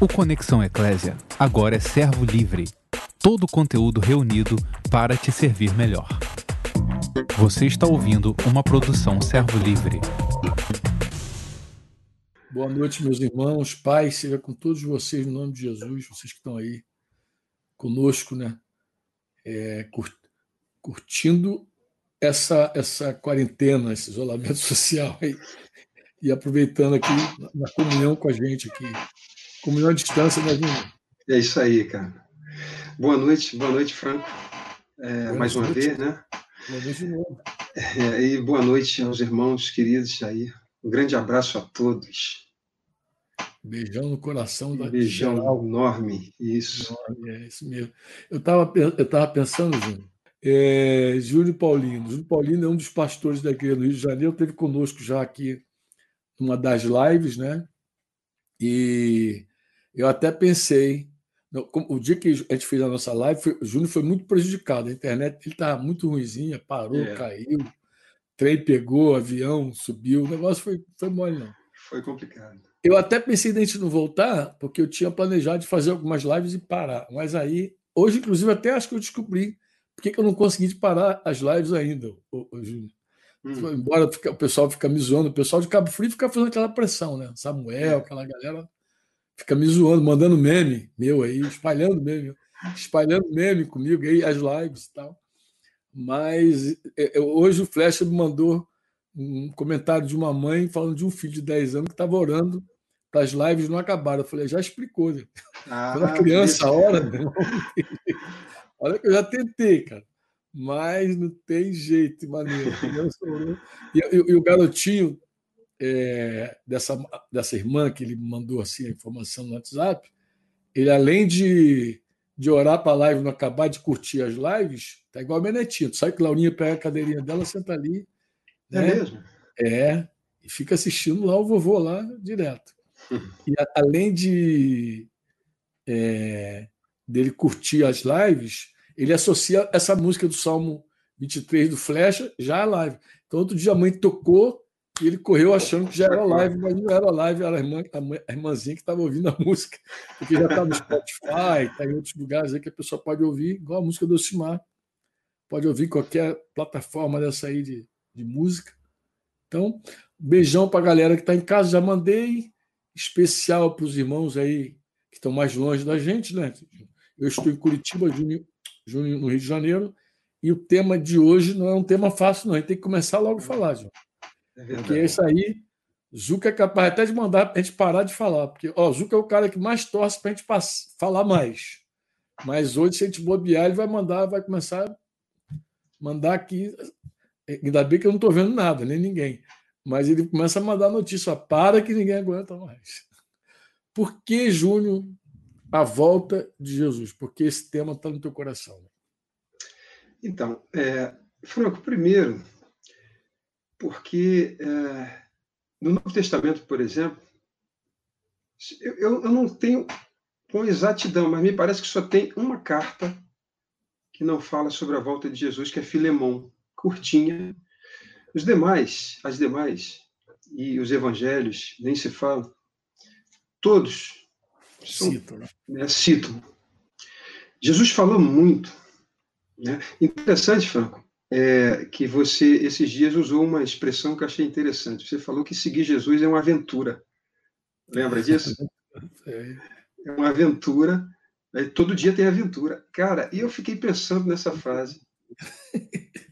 O Conexão Eclésia agora é servo livre. Todo o conteúdo reunido para te servir melhor. Você está ouvindo uma produção servo livre. Boa noite, meus irmãos. Pai, seja com todos vocês, no nome de Jesus, vocês que estão aí conosco, né? É, curtindo essa, essa quarentena, esse isolamento social aí, e aproveitando aqui na comunhão com a gente aqui. Comunhão à distância, né, Júnior? É isso aí, cara. Boa noite, boa noite, Franco. É, mais uma noite. vez, né? Boa noite de novo. É, e boa noite aos irmãos queridos aí. Um grande abraço a todos. Beijão no coração da Beijão geral. enorme, isso. Enorme, é isso mesmo. Eu estava eu tava pensando, Júnior, é, Júlio Paulino. Júlio Paulino é um dos pastores da igreja do Rio de Janeiro, esteve conosco já aqui numa das lives, né? E eu até pensei, o dia que a gente fez a nossa live, foi, o Júnior foi muito prejudicado. A internet ele estava muito ruimzinha, parou, é. caiu, trem pegou, avião subiu, o negócio foi, foi mole, não. Foi complicado. Eu até pensei em a gente não voltar, porque eu tinha planejado de fazer algumas lives e parar. Mas aí, hoje, inclusive, até acho que eu descobri por que eu não consegui parar as lives ainda, o, Júnior. Hum. Embora o pessoal fica me zoando, o pessoal de Cabo Frio fica fazendo aquela pressão, né? Samuel, é. aquela galera fica me zoando, mandando meme meu aí, espalhando meme, espalhando meme comigo aí, as lives e tal. Mas é, é, hoje o Flecha me mandou um comentário de uma mãe falando de um filho de 10 anos que estava orando para as lives não acabaram. Eu falei, já explicou, né? Ah, Quando a criança a hora, olha que eu já tentei, cara. Mas não tem jeito, maneiro. E, e, e o garotinho é, dessa, dessa irmã que ele mandou assim a informação no WhatsApp, ele além de, de orar para a live não acabar, de curtir as lives, tá igual a. Tu sabe que Laurinha pega a cadeirinha dela, senta ali. É né? mesmo? É, e fica assistindo lá o vovô lá direto. E a, além de é, dele curtir as lives, ele associa essa música do Salmo 23 do Flecha já à live. Então, outro dia a mãe tocou e ele correu achando que já era live, mas não era live, era a, irmã, a irmãzinha que estava ouvindo a música, porque já está no Spotify, está em outros lugares aí que a pessoa pode ouvir, igual a música do Osimar. Pode ouvir qualquer plataforma dessa aí de, de música. Então, beijão para a galera que está em casa, já mandei. Especial para os irmãos aí que estão mais longe da gente, né? Eu estou em Curitiba, junho, junho, no Rio de Janeiro, e o tema de hoje não é um tema fácil, não. A gente tem que começar logo a falar, João. É porque isso aí, Zuca é capaz até de mandar a gente parar de falar. Porque ó, Zuca é o cara que mais torce para a gente falar mais. Mas hoje, se a gente bobear, ele vai mandar, vai começar a mandar aqui. Ainda bem que eu não estou vendo nada, nem ninguém. Mas ele começa a mandar notícia, para que ninguém aguenta mais. Por que, Júnior, a volta de Jesus? Porque esse tema está no teu coração. Então, é, Franco, primeiro, porque é, no Novo Testamento, por exemplo, eu, eu, não tenho com exatidão, mas me parece que só tem uma carta que não fala sobre a volta de Jesus, que é Filemão, curtinha. Os demais, as demais, e os evangelhos, nem se fala, todos são, citam. Né? Né, citam. Jesus falou muito. Né? Interessante, Franco, é, que você, esses dias, usou uma expressão que eu achei interessante. Você falou que seguir Jesus é uma aventura. Lembra disso? É uma aventura. Né? Todo dia tem aventura. Cara, e eu fiquei pensando nessa frase.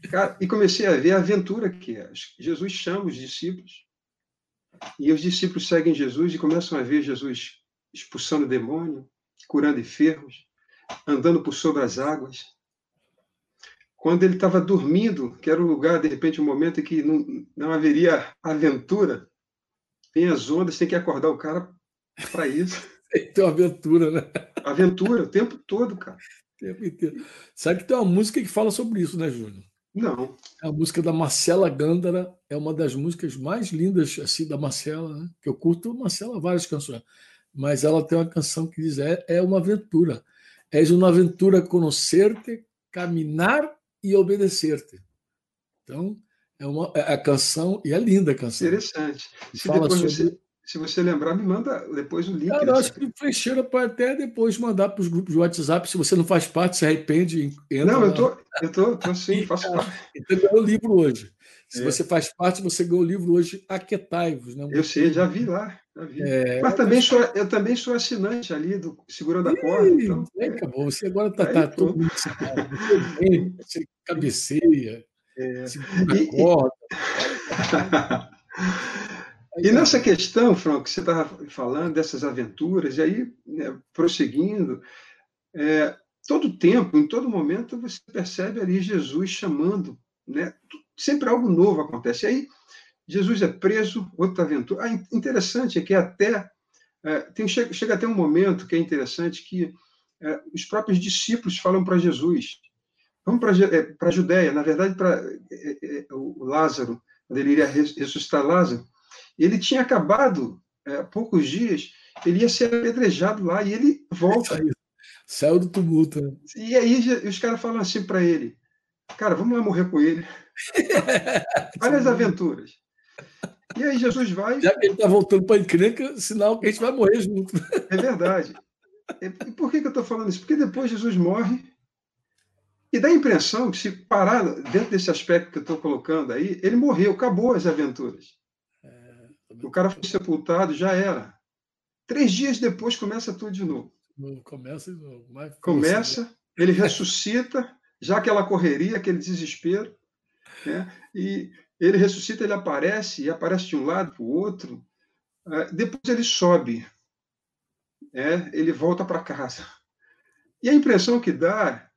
Cara, e comecei a ver a aventura que é. Jesus chama os discípulos, e os discípulos seguem Jesus e começam a ver Jesus expulsando demônio, curando enfermos, andando por sobre as águas quando ele estava dormindo, que era o lugar, de repente, um momento em que não, não haveria aventura, tem as ondas, tem que acordar o cara para isso. Tem uma aventura, né? Aventura, o tempo todo, cara. O tempo inteiro. Sabe que tem uma música que fala sobre isso, né, Júnior? Não. É a música da Marcela Gândara, é uma das músicas mais lindas assim da Marcela, né? Que eu curto Marcela várias canções, mas ela tem uma canção que diz é, é uma aventura. És uma aventura conhecer-te, caminhar e obedecer-te. Então, é uma é a canção, e é linda a canção. Interessante. Se fala sobre, você... se você lembrar, me manda depois o link. Cara, eu acho que Freixeira pode até depois mandar para os grupos de WhatsApp. Se você não faz parte, se arrepende. não, eu tô, eu tô, tô sim, faço parte. Então ganhou o livro hoje. Se é. você faz parte, você ganhou o livro hoje Aquetai-vos. Né? Eu sei, já vi lá. É, Mas também sou, eu também sou assinante ali do Segurando a Corda. Então, é, acabou. Você agora está tá todo mundo Você, cabeceia, é. segura a corda. E nessa questão, Franco, que você estava falando dessas aventuras, e aí, né, prosseguindo, é, todo tempo, em todo momento, você percebe ali Jesus chamando, né? sempre algo novo acontece. E aí, Jesus é preso, outra aventura. Ah, interessante é que até, é, tem, chega, chega até um momento que é interessante que é, os próprios discípulos falam para Jesus, vamos para é, a Judéia, na verdade, para é, é, o Lázaro, quando ele iria ressuscitar Lázaro, ele tinha acabado, há é, poucos dias, ele ia ser apedrejado lá e ele volta. Saiu, saiu do tumulto. Né? E aí os caras falam assim para ele: Cara, vamos lá morrer com ele. Olha as aventuras. E aí Jesus vai. Já que ele está voltando para a encrenca, sinal que a gente vai morrer junto. É verdade. E por que, que eu estou falando isso? Porque depois Jesus morre. E dá a impressão que, se parar dentro desse aspecto que eu estou colocando aí, ele morreu, acabou as aventuras. O cara foi sepultado, já era. Três dias depois começa tudo de novo. Começa de novo. Mais começa, ele ressuscita, já aquela correria, aquele desespero. Né? E ele ressuscita, ele aparece, e aparece de um lado para o outro. É, depois ele sobe, é, ele volta para casa. E a impressão que dá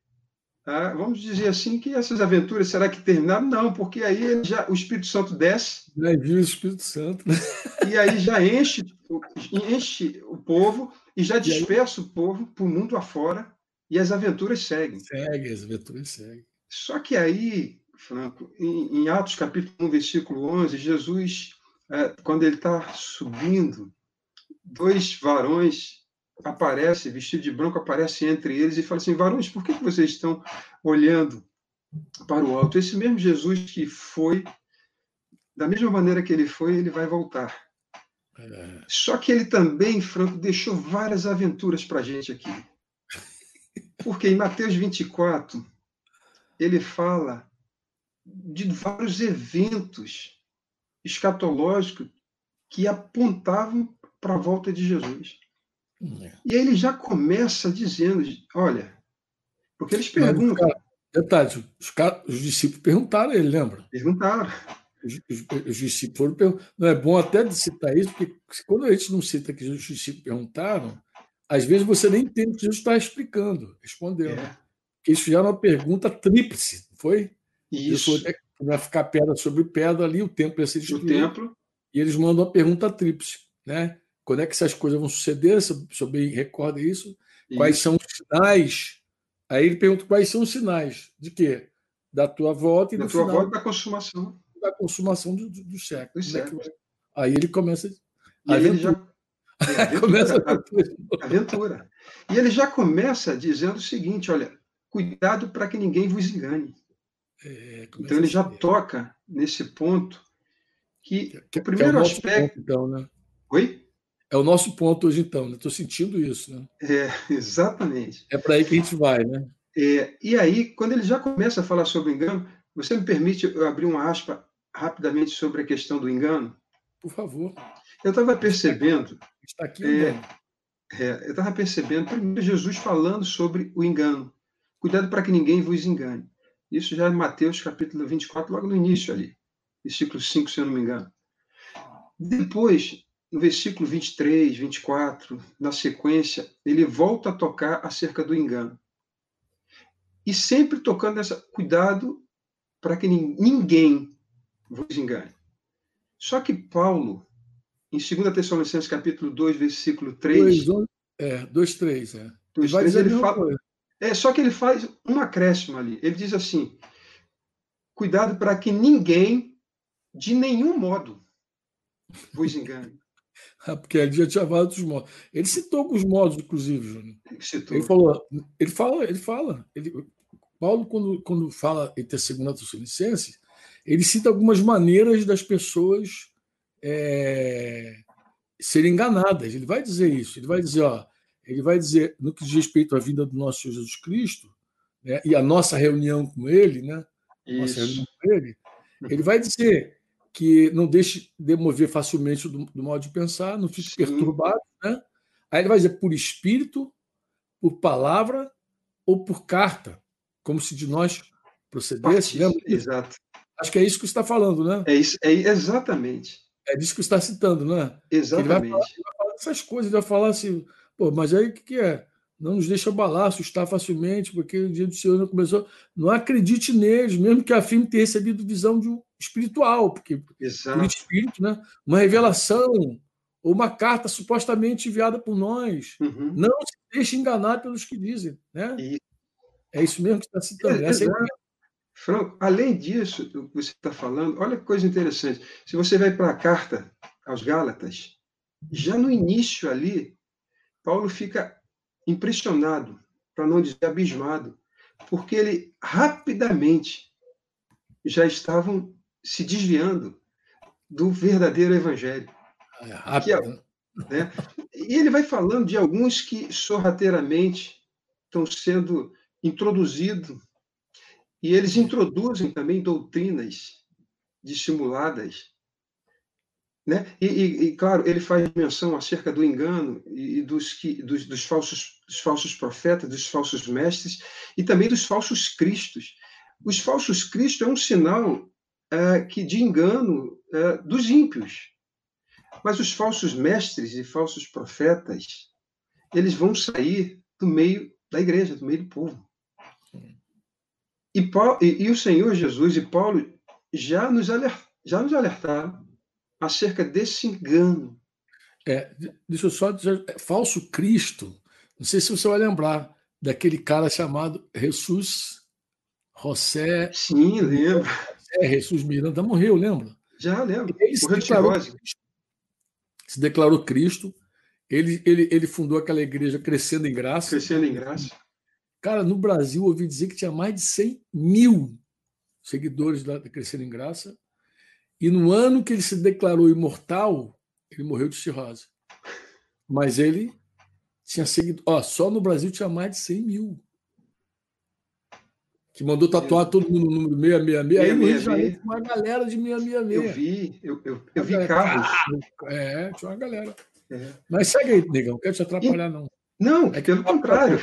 ah, vamos dizer assim que essas aventuras será que terminaram? Não, porque aí já, o Espírito Santo desce. Já viu o Espírito Santo. Né? E aí já enche, enche o povo e já dispersa o povo para o mundo afora e as aventuras seguem. Segue, as aventuras seguem. Só que aí, Franco, em, em Atos capítulo 1, versículo 11, Jesus, é, quando ele está subindo, dois varões aparece, vestido de branco, aparece entre eles e fala assim: varões, por que vocês estão olhando para o alto? Esse mesmo Jesus que foi, da mesma maneira que ele foi, ele vai voltar. É. Só que ele também, Franco, deixou várias aventuras para a gente aqui. Porque em Mateus 24, ele fala de vários eventos escatológicos que apontavam para a volta de Jesus. É. E aí ele já começa dizendo: olha, porque eles perguntam. Detalhe, os, os, discípulos perguntaram a ele, lembra? Perguntaram. Os, os, os discípulos perguntaram. Não é bom até de citar isso, porque quando a gente não cita que os discípulos perguntaram, às vezes você nem entende o que Jesus está explicando, respondeu. É. Porque eles fizeram uma pergunta tríplice, foi? Isso. Até vai ficar pedra sobre pedra ali, o templo ia ser destruído. O templo. E eles mandam uma pergunta tríplice, né? Quando é que essas coisas vão suceder? Se eu bem recordo isso. isso. Quais são os sinais? Aí ele pergunta quais são os sinais de quê? Da tua volta e da tua final, volta da consumação. Da consumação do, do, do século. Século. É aí ele começa. E aí ele já. Aventura, começa a aventura. E ele já começa dizendo o seguinte: olha, cuidado para que ninguém vos engane. É, então ele já toca nesse ponto que, que, o primeiro é o aspecto. Ponto, então, né? Oi? É o nosso ponto hoje, então. Estou né? sentindo isso. Né? É, exatamente. É para aí que a gente vai, né? É, e aí, quando ele já começa a falar sobre o engano, você me permite eu abrir uma aspa rapidamente sobre a questão do engano? Por favor. Eu estava percebendo. Está aqui, é, é, Eu estava percebendo, primeiro, Jesus falando sobre o engano. Cuidado para que ninguém vos engane. Isso já é Mateus capítulo 24, logo no início ali. Versículo 5, se eu não me engano. Depois, no versículo 23, 24, na sequência, ele volta a tocar acerca do engano. E sempre tocando nessa cuidado para que ninguém vos engane. Só que Paulo, em 2 Tessalonicenses capítulo 2, versículo 3, 2, é, 2 3, é. 2, 3, ele fala, é, só que ele faz um acréscimo ali. Ele diz assim: cuidado para que ninguém, de nenhum modo, vos engane. Porque ele já tinha vários modos. Ele citou alguns modos, inclusive, Júnior. Citou. Ele falou, ele fala, ele fala. Ele, Paulo, quando, quando fala em segunda Tessalonicenses, ele cita algumas maneiras das pessoas é, serem enganadas. Ele vai dizer isso. Ele vai dizer, ó, ele vai dizer, no que diz respeito à vida do nosso Senhor Jesus Cristo, né, e a nossa reunião com ele, né? Nossa reunião com ele, ele vai dizer que não deixe demover facilmente do, do modo de pensar, não fique Sim. perturbado, né? Aí ele vai dizer por espírito, por palavra ou por carta, como se de nós procedesse. Lembra? Exato. Acho que é isso que você está falando, né? É isso, é exatamente. É disso que você está citando, né? Exatamente. Ele vai falar, ele vai falar essas coisas, ele vai falar assim, pô, mas aí o que, que é? Não nos deixa abalar, assustar facilmente, porque o dia do Senhor não começou. Não acredite neles, mesmo que afirme ter recebido visão de um espiritual, porque Exato. espírito, né? Uma revelação ou uma carta supostamente enviada por nós. Uhum. Não se deixe enganar pelos que dizem, né? E... É isso mesmo que está citando. É, Essa é Franco, além disso, o que você está falando, olha que coisa interessante. Se você vai para a carta aos Gálatas, já no início ali, Paulo fica impressionado, para não dizer abismado, porque ele rapidamente já estavam se desviando do verdadeiro evangelho. É rápido, é, né? E ele vai falando de alguns que sorrateiramente estão sendo introduzidos, e eles introduzem também doutrinas dissimuladas. Né? E, e, e, claro, ele faz menção acerca do engano e dos, que, dos, dos, falsos, dos falsos profetas, dos falsos mestres e também dos falsos cristos. Os falsos cristos é um sinal é, que de engano é, dos ímpios. Mas os falsos mestres e falsos profetas, eles vão sair do meio da igreja, do meio do povo. E, Paulo, e, e o Senhor Jesus e Paulo já nos, alert, já nos alertaram acerca desse engano. É, deixa eu só dizer, é, falso Cristo, não sei se você vai lembrar daquele cara chamado Jesus José. Sim, lembro. É, Jesus Miranda morreu, lembra? Já lembro. Ele se declarou, se declarou Cristo. Ele, ele, ele fundou aquela igreja Crescendo em Graça. Crescendo em Graça. Cara, no Brasil, ouvi dizer que tinha mais de 100 mil seguidores da Crescendo em Graça. E no ano que ele se declarou imortal, ele morreu de cirrose. Mas ele tinha seguido. Ó, só no Brasil tinha mais de 100 mil. Que mandou tatuar todo mundo no número 666. Aí no Rio de Janeiro tinha uma galera de 666. Eu vi, eu, eu, eu vi carros. É, tinha uma galera. É. Mas segue aí, negão, não quero te atrapalhar, não. Não, é pelo contrário.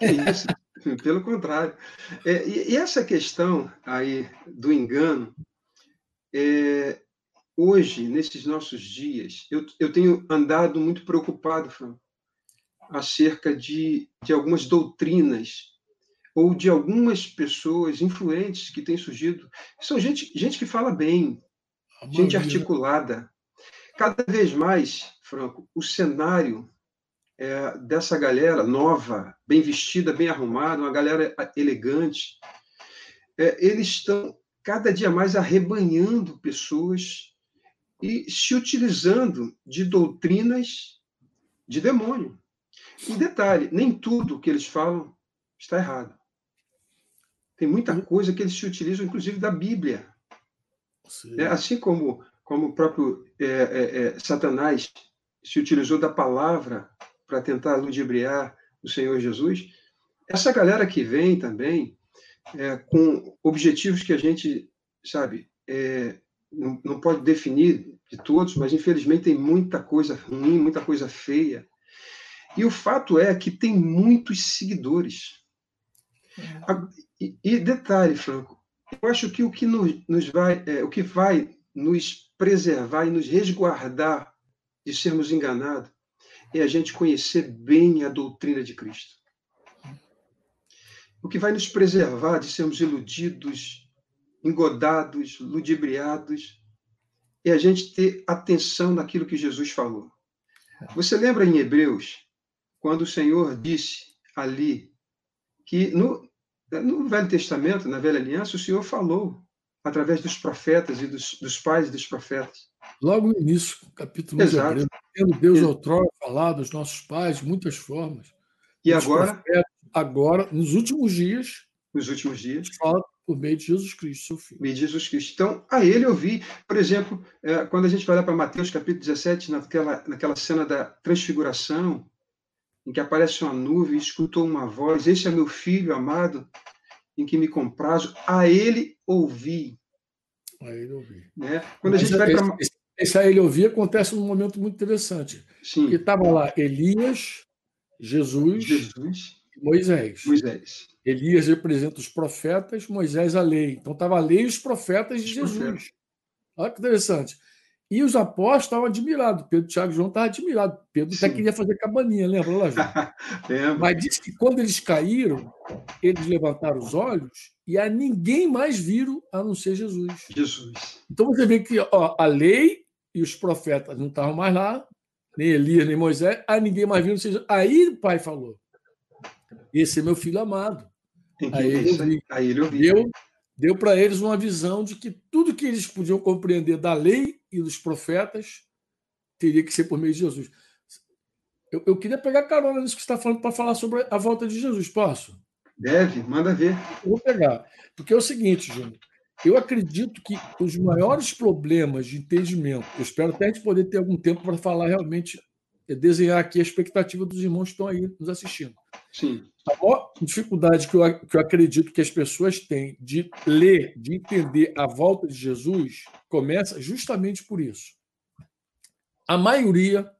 É isso, pelo contrário. É, e, e, essa questão aí do engano, é, hoje, nesses nossos dias, eu, eu tenho andado muito preocupado, Fran, acerca de, de algumas doutrinas ou de algumas pessoas influentes que têm surgido. São gente, gente que fala bem, gente articulada. Cada vez mais, Franco, o cenário é, dessa galera nova, bem vestida, bem arrumada, uma galera elegante, é, eles estão cada dia mais arrebanhando pessoas e se utilizando de doutrinas de demônio. E detalhe, nem tudo que eles falam está errado. Tem muita coisa que eles se utilizam, inclusive da Bíblia. É, assim como, como o próprio é, é, é Satanás se utilizou da palavra para tentar ludibriar o Senhor Jesus. Essa galera que vem também, é, com objetivos que a gente, sabe, é, não, não pode definir de todos, mas infelizmente tem muita coisa ruim, muita coisa feia. E o fato é que tem muitos seguidores. E, e detalhe, Franco, eu acho que o que nos, nos vai, é, o que vai nos preservar e nos resguardar de sermos enganados é a gente conhecer bem a doutrina de Cristo. O que vai nos preservar de sermos iludidos, engodados, ludibriados, é a gente ter atenção naquilo que Jesus falou. Você lembra em Hebreus, quando o Senhor disse ali que no, no Velho Testamento, na Velha Aliança, o Senhor falou através dos profetas e dos, dos pais dos profetas. Logo no início, capítulo 1 de Hebreus, tendo Deus Exato. outrora falado aos nossos pais de muitas formas. E agora? Agora, nos últimos dias, nos últimos dias, fala por meio de Jesus Cristo, seu filho. Meio de Jesus Cristo. Então, a ele eu vi, por exemplo, é, quando a gente vai lá para Mateus capítulo 17, naquela, naquela cena da transfiguração, em que aparece uma nuvem, escutou uma voz: Este é meu filho amado, em que me comprazo, a ele ouvi. A ele ouvi. Né? Quando Mas a gente vai para. Esse, esse a ele ouvir acontece num momento muito interessante. Sim. Que estava lá Elias, Jesus, Jesus Moisés. Moisés. Elias representa os profetas, Moisés a lei. Então estava a lei e os profetas de Jesus. Profetas. Olha que interessante. E os apóstolos estavam admirados. Pedro, Tiago e João estavam admirados. Pedro Sim. até queria fazer cabaninha, lembra lá, João? Mas disse que quando eles caíram, eles levantaram os olhos e a ninguém mais viram a não ser Jesus. Jesus. Então você vê que ó, a lei e os profetas não estavam mais lá, nem Elias, nem Moisés, a ninguém mais. Jesus. Aí o pai falou: Esse é meu filho amado. Aí ele, aí ele ouviu. Deu, deu para eles uma visão de que tudo que eles podiam compreender da lei e dos profetas teria que ser por meio de Jesus. Eu, eu queria pegar carona nisso que você está falando para falar sobre a volta de Jesus. Posso? Deve, manda ver. Eu vou pegar. Porque é o seguinte, Júnior. Eu acredito que os maiores problemas de entendimento, eu espero até a gente poder ter algum tempo para falar realmente, é desenhar aqui a expectativa dos irmãos que estão aí nos assistindo. Sim. A maior dificuldade que eu, que eu acredito que as pessoas têm de ler, de entender a volta de Jesus, começa justamente por isso. A maioria,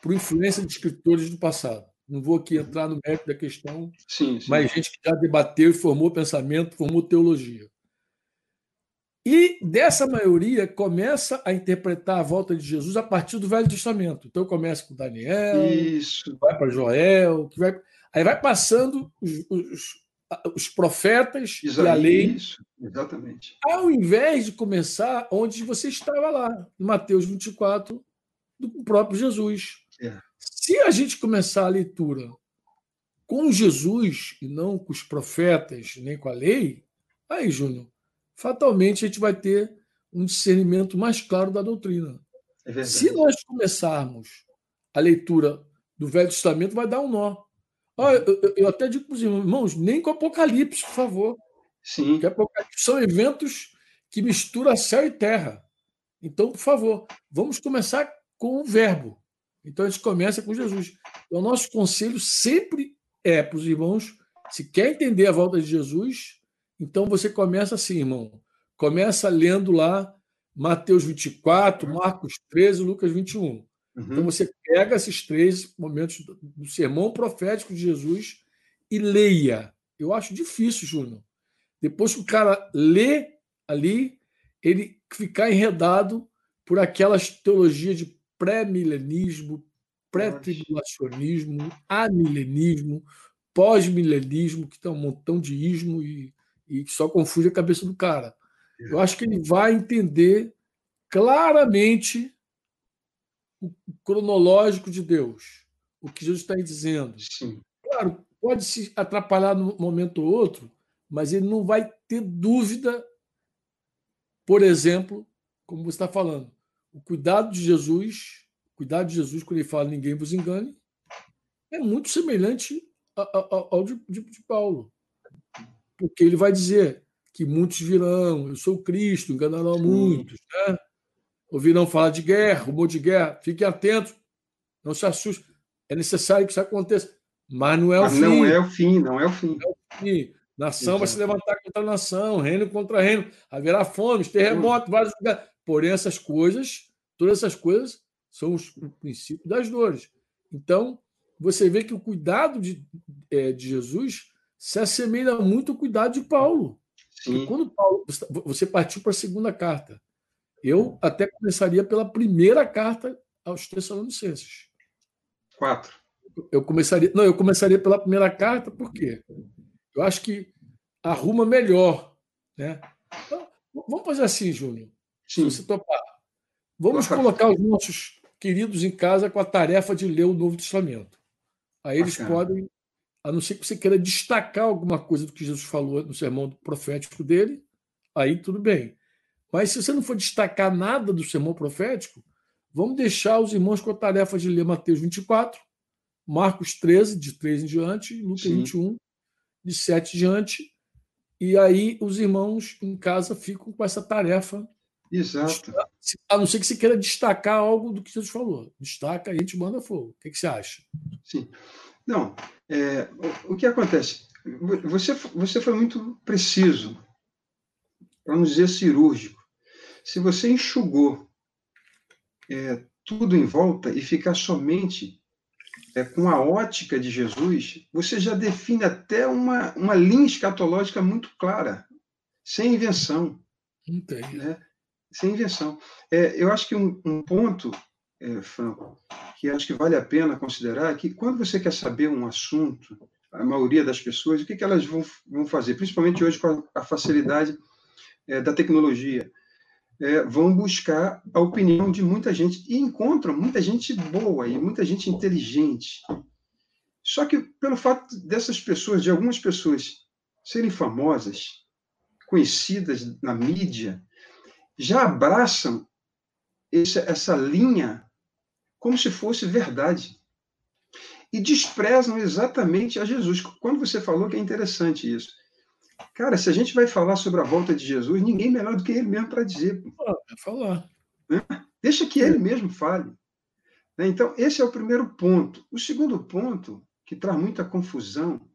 por influência de escritores do passado. Não vou aqui entrar no mérito da questão, sim, sim. mas gente que já debateu e formou pensamento, formou teologia. E dessa maioria começa a interpretar a volta de Jesus a partir do Velho Testamento. Então começa com Daniel, Isso. vai para Joel, que vai Aí vai passando os, os, os profetas Isaías, e a lei. Isso, exatamente. Ao invés de começar onde você estava lá, em Mateus 24, do próprio Jesus. É. Se a gente começar a leitura com Jesus e não com os profetas, nem com a lei, aí, Júnior, fatalmente a gente vai ter um discernimento mais claro da doutrina. É Se nós começarmos a leitura do Velho Testamento, vai dar um nó. Ah, eu, eu, até digo para os irmãos, nem com Apocalipse, por favor. Sim. Porque Apocalipse são eventos que misturam céu e terra. Então, por favor, vamos começar com o verbo. Então, a gente começa com Jesus. Então, o nosso conselho sempre é para os irmãos, se quer entender a volta de Jesus, então você começa assim, irmão. Começa lendo lá Mateus 24, Marcos 13, Lucas 21. Então, uhum. Então você pega esses três momentos do sermão profético de Jesus e leia. Eu acho difícil, Júnior. Depois que o cara lê ali, ele ficar enredado por aquelas teologias de pré-milenismo, pré-tribulacionismo, amilenismo, pós-milenismo, que tem um montão de ismo e, e só confunde a cabeça do cara. Eu acho que ele vai entender claramente o cronológico de Deus, o que Jesus está dizendo. Sim. Claro, pode se atrapalhar num momento ou outro, mas ele não vai ter dúvida, por exemplo, como você está falando, o cuidado de Jesus, o cuidado de Jesus quando ele fala ninguém vos engane, é muito semelhante ao de, de, de Paulo. Porque ele vai dizer que muitos virão, eu sou Cristo, enganarão muitos. Né? Ouvirão falar de guerra, rumor de guerra. Fiquem atentos, não se assustem. É necessário que isso aconteça, mas não é o mas fim. Não é o fim, não é o fim. Não é o fim. Nação Exato. vai se levantar contra nação, reino contra reino, haverá fome, terremotos, vários lugares. Porém, essas coisas, todas essas coisas, são os, o princípio das dores. Então, você vê que o cuidado de, é, de Jesus se assemelha muito ao cuidado de Paulo. Quando Paulo, você partiu para a segunda carta, eu até começaria pela primeira carta aos Tessalonicenses. Quatro. Eu começaria, não, eu começaria pela primeira carta, por quê? Eu acho que arruma melhor, né? Então, vamos fazer assim, Júnior. Se você topar. Vamos colocar os nossos queridos em casa com a tarefa de ler o Novo Testamento. Aí eles Bacana. podem, a não ser que você queira destacar alguma coisa do que Jesus falou no sermão profético dele, aí tudo bem. Mas se você não for destacar nada do sermão profético, vamos deixar os irmãos com a tarefa de ler Mateus 24, Marcos 13, de 3 em diante, Lucas Sim. 21, de 7 em diante, e aí os irmãos em casa ficam com essa tarefa. Exato. A não ser que você queira destacar algo do que Jesus falou. Destaca e a gente manda fogo. O que, que você acha? Sim. Não, é, o, o, que acontece? Você, você foi muito preciso, para não dizer cirúrgico. Se você enxugou é, tudo em volta e ficar somente é, com a ótica de Jesus, você já define até uma, uma linha escatológica muito clara, sem invenção. Entendi. Né? Sem invenção. É, eu acho que um, um ponto, é, Franco, que acho que vale a pena considerar é que quando você quer saber um assunto, a maioria das pessoas, o que, que elas vão, vão fazer, principalmente hoje com a, a facilidade é, da tecnologia é, vão buscar a opinião de muita gente e encontram muita gente boa e muita gente inteligente. Só que pelo fato dessas pessoas, de algumas pessoas serem famosas, conhecidas na mídia, já abraçam essa, essa linha como se fosse verdade. E desprezam exatamente a Jesus. Quando você falou que é interessante isso, Cara, se a gente vai falar sobre a volta de Jesus, ninguém melhor do que ele mesmo para dizer. Ah, falar. Né? Deixa que ele mesmo fale. Né? Então, esse é o primeiro ponto. O segundo ponto, que traz muita confusão,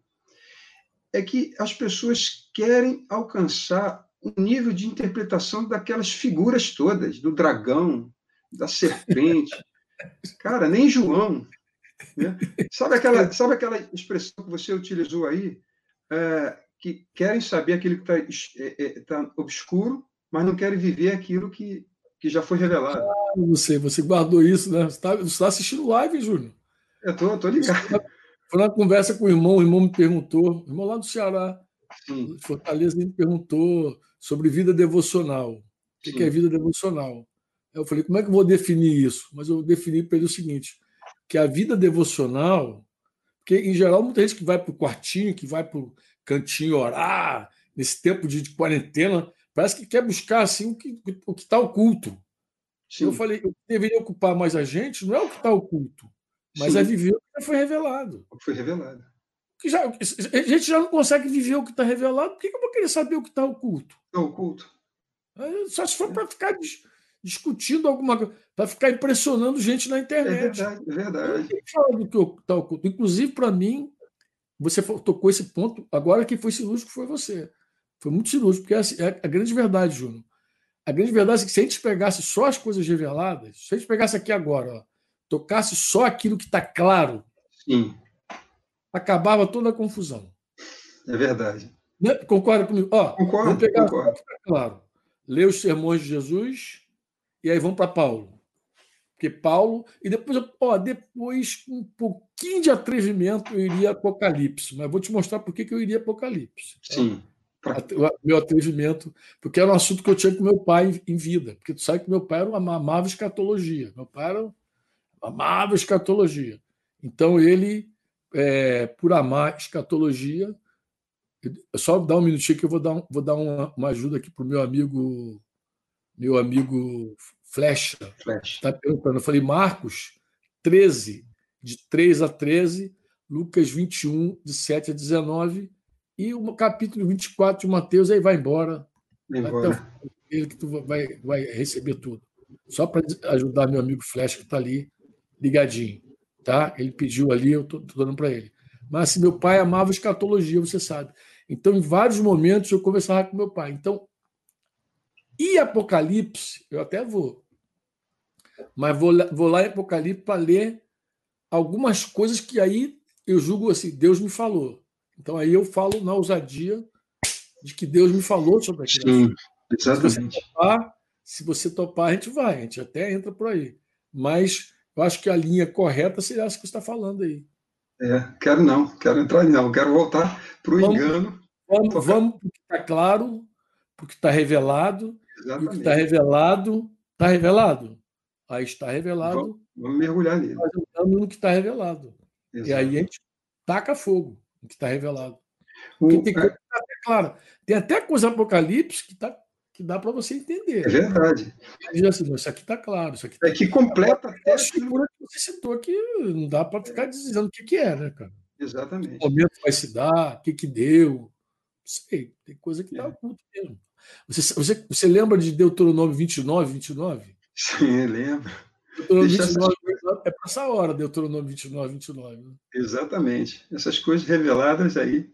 é que as pessoas querem alcançar um nível de interpretação daquelas figuras todas, do dragão, da serpente. Cara, nem João. Né? Sabe, aquela, sabe aquela expressão que você utilizou aí? É, que querem saber aquilo que está é, é, tá obscuro, mas não querem viver aquilo que, que já foi revelado. Ah, você, você guardou isso, né? Você está tá assistindo live, Júnior? Eu tô, tô ligado. Foi na conversa com o irmão, o irmão me perguntou, o irmão lá do Ceará, Sim. Fortaleza, me perguntou sobre vida devocional. O que, que é vida devocional? Eu falei, como é que eu vou definir isso? Mas eu defini para ele o seguinte: que a vida devocional, porque em geral muita gente que vai para o quartinho, que vai para cantinho orar, nesse tempo de, de quarentena, parece que quer buscar assim o que o que está oculto. Sim. Eu falei, o que deveria ocupar mais a gente não é o que está oculto, mas Sim. é viver o que já foi revelado. O que foi revelado. Que já, a gente já não consegue viver o que está revelado, por que eu vou querer saber o que está oculto? Está oculto. Só se for para ficar discutindo alguma coisa, para ficar impressionando gente na internet. É verdade, é verdade. Eu falar do que está oculto. Inclusive, para mim, você tocou esse ponto, agora quem foi cirúrgico foi você. Foi muito cirúrgico, porque assim, é a grande verdade, Júnior. A grande verdade é que se a gente pegasse só as coisas reveladas, se a gente pegasse aqui agora, ó, tocasse só aquilo que está claro, Sim. acabava toda a confusão. É verdade. Né? Concorda comigo? Ó, concordo, vamos pegar concordo. está claro. Ler os sermões de Jesus e aí vamos para Paulo. Porque Paulo, e depois, ó, depois, com um pouquinho de atrevimento, eu iria Apocalipse, mas vou te mostrar por que, eu iria Apocalipse. Tá? Sim. Meu atrevimento, porque era um assunto que eu tinha com meu pai em vida. Porque tu sabe que meu pai era uma, amava escatologia. Meu pai era, amava escatologia. Então ele, é, por amar escatologia, só dá um minutinho que eu vou dar, vou dar uma, uma ajuda aqui para o meu amigo, meu amigo Flecha. Está perguntando. Eu falei, Marcos 13, de 3 a 13, Lucas 21, de 7 a 19, e o capítulo 24 de Mateus, aí vai embora. Vai embora. ele que tu vai, vai receber tudo. Só para ajudar meu amigo Flecha, que está ali ligadinho. Tá? Ele pediu ali, eu estou dando para ele. Mas assim, meu pai amava escatologia, você sabe. Então, em vários momentos, eu conversava com meu pai. Então, e Apocalipse, eu até vou mas vou, vou lá em Apocalipse para ler algumas coisas que aí eu julgo assim, Deus me falou. Então aí eu falo na ousadia de que Deus me falou sobre aquilo. Sim, exatamente. Se você, topar, se você topar, a gente vai, a gente até entra por aí. Mas eu acho que a linha correta seria essa que você está falando aí. É, quero não, quero entrar não, quero voltar para o engano. Vamos, vamos para o que está claro, para o que está revelado. Exatamente. E o que está revelado, está revelado. Aí está revelado. Vamos, vamos mergulhar nele. Nós entramos no que está revelado. Exato. E aí a gente taca fogo no que está revelado. Porque tem, coisa, é... claro, tem até coisa Apocalipse que, tá, que dá para você entender. É verdade. Assim, isso aqui está claro. Isso aqui tá... É que completa até a figura que você citou aqui. Não dá para ficar dizendo o que, que é, né, cara? Exatamente. O momento vai se dar, o que, que deu, o Sei, tem coisa que está é. oculta mesmo. Você, você, você lembra de Deuteronômio 29, 29? Sim, lembro. Deuteronômio 29, é para essa hora, Deuteronômio 29, 29. Né? Exatamente. Essas coisas reveladas aí.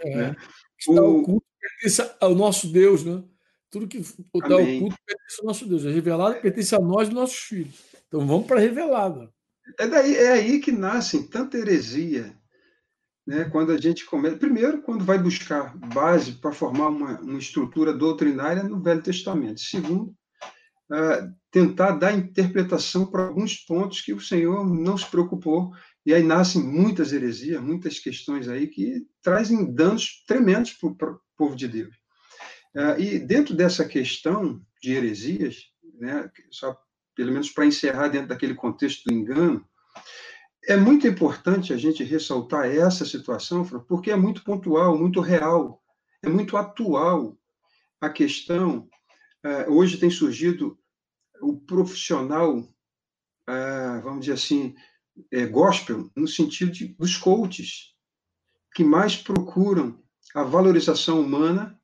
É. Né? Está o... oculto pertence ao nosso Deus, né? Tudo que está oculto pertence ao nosso Deus. É revelado pertence a nós e nossos filhos. Então vamos para a revelada. É, daí, é aí que nascem tanta heresia. Né? Quando a gente começa. Primeiro, quando vai buscar base para formar uma, uma estrutura doutrinária no Velho Testamento. Segundo, uh, tentar dar interpretação para alguns pontos que o Senhor não se preocupou. E aí nascem muitas heresias, muitas questões aí que trazem danos tremendos para o povo de Deus. Uh, e dentro dessa questão de heresias, né, só pelo menos para encerrar dentro daquele contexto do engano, é muito importante a gente ressaltar essa situação, porque é muito pontual, muito real, é muito atual a questão. É, hoje tem surgido o profissional, é, vamos dizer assim, é, gospel, no sentido de, dos coaches, que mais procuram a valorização humana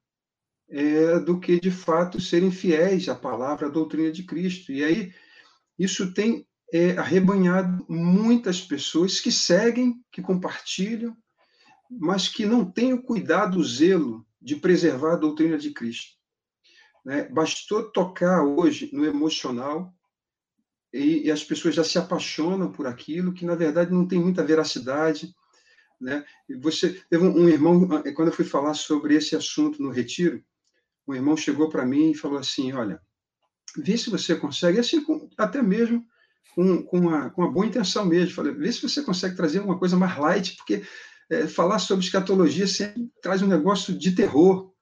do que, de fato, serem fiéis à palavra, à doutrina de Cristo. E aí isso tem é, arrebanhado muitas pessoas que seguem, que compartilham, mas que não têm o cuidado, o zelo de preservar a doutrina de Cristo. Né? Bastou tocar hoje no emocional e, e, as pessoas já se apaixonam por aquilo que, na verdade, não tem muita veracidade. Né? Você teve um, um irmão, quando eu fui falar sobre esse assunto no retiro, um irmão chegou para mim e falou assim: Olha, vê se você consegue, assim, até mesmo com, com, uma, com uma boa intenção mesmo. Falei, vê se você consegue trazer uma coisa mais light, porque é, falar sobre escatologia sempre traz um negócio de terror.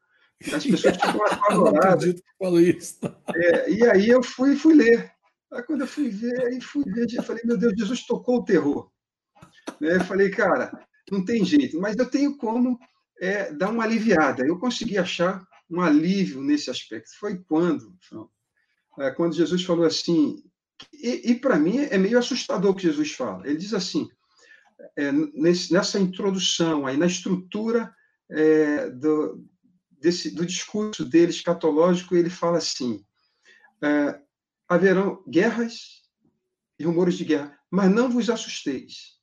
As pessoas ficam apavoradas. Falou isso. É, e aí eu fui, fui ler. Aí quando eu fui ver, aí fui ver, eu falei, meu Deus, Jesus tocou o terror. Né? Eu falei, cara, não tem jeito, mas eu tenho como é, dar uma aliviada. Eu consegui achar um alívio nesse aspecto. Foi quando, é, quando Jesus falou assim, e, e para mim é meio assustador o que Jesus fala. Ele diz assim, é, nesse, nessa introdução, aí na estrutura é, do, desse, do discurso dele escatológico, ele fala assim: é, haverão guerras e rumores de guerra, mas não vos assusteis.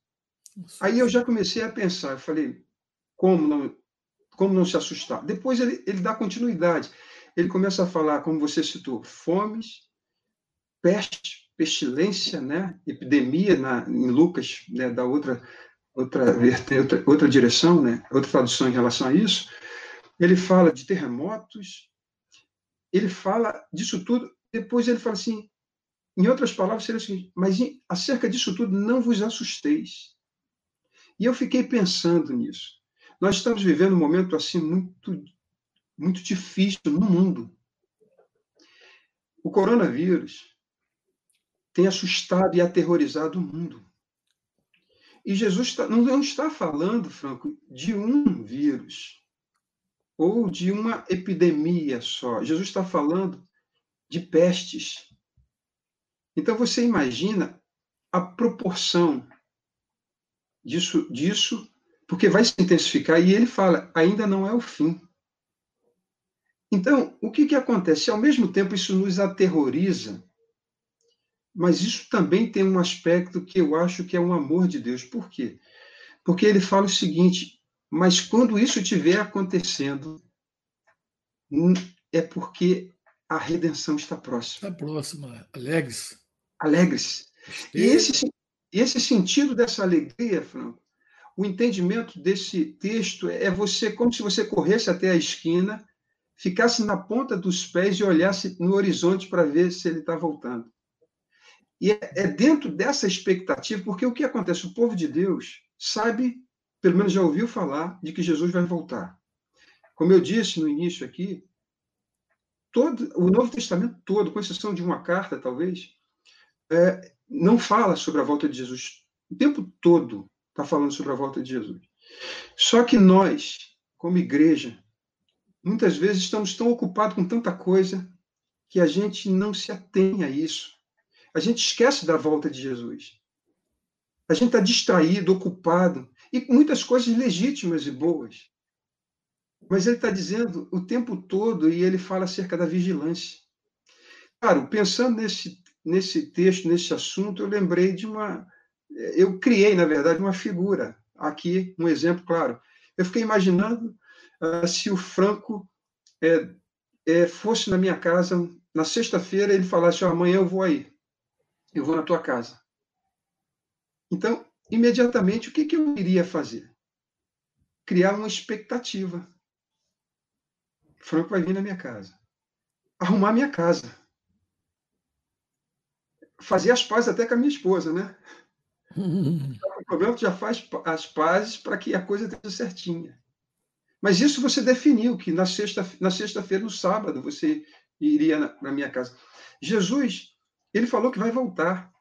Aí eu já comecei a pensar, eu falei, como não, como não se assustar? Depois ele, ele dá continuidade. Ele começa a falar, como você citou, fomes, peste, pestilência, né? epidemia na, em Lucas, né? da outra outra, outra outra direção, né? outra tradução em relação a isso. Ele fala de terremotos, ele fala disso tudo. Depois ele fala assim, em outras palavras, seria assim, mas acerca disso tudo, não vos assusteis. E eu fiquei pensando nisso. Nós estamos vivendo um momento assim muito, muito difícil no mundo. O coronavírus tem assustado e aterrorizado o mundo. E Jesus está, não está falando, Franco, de um vírus ou de uma epidemia só. Jesus está falando de pestes. Então você imagina a proporção disso, disso porque vai se intensificar e ele fala, ainda não é o fim. Então, o que, que acontece? Ao mesmo tempo, isso nos aterroriza, mas isso também tem um aspecto que eu acho que é um amor de Deus. Por quê? Porque ele fala o seguinte: mas quando isso estiver acontecendo, hum, é porque a redenção está próxima. Está próxima. Alegre-se. Alegre-se. E esse, esse sentido dessa alegria, Franco, o entendimento desse texto é você como se você corresse até a esquina, ficasse na ponta dos pés e olhasse no horizonte para ver se ele está voltando. E é, é dentro dessa expectativa, porque o que acontece? O povo de Deus sabe, pelo menos já ouviu falar, de que Jesus vai voltar. Como eu disse no início aqui, todo o Novo Testamento todo, com exceção de uma carta, talvez, é, não fala sobre a volta de Jesus. O tempo todo está falando sobre a volta de Jesus. Só que nós, como igreja, muitas vezes estamos tão ocupados com tanta coisa que a gente não se atém a isso. A gente esquece da volta de Jesus. A gente está distraído, ocupado, e muitas coisas legítimas e boas. Mas ele está dizendo o tempo todo, e ele fala acerca da vigilância. Claro, pensando nesse, nesse texto, nesse assunto, eu lembrei de uma. Eu criei, na verdade, uma figura. Aqui, um exemplo claro. Eu fiquei imaginando uh, se o Franco é, é, fosse na minha casa, na sexta-feira, ele falasse: oh, amanhã eu vou aí, eu vou na tua casa. Então, imediatamente, o que, que eu iria fazer? Criar uma expectativa. Franco vai vir na minha casa. Arrumar minha casa. Fazer as pazes até com a minha esposa, né? o problema é que já faz as pazes para que a coisa esteja certinha. Mas isso você definiu, que na sexta-feira, na sexta no sábado, você iria na, na minha casa. Jesus, ele falou que vai voltar.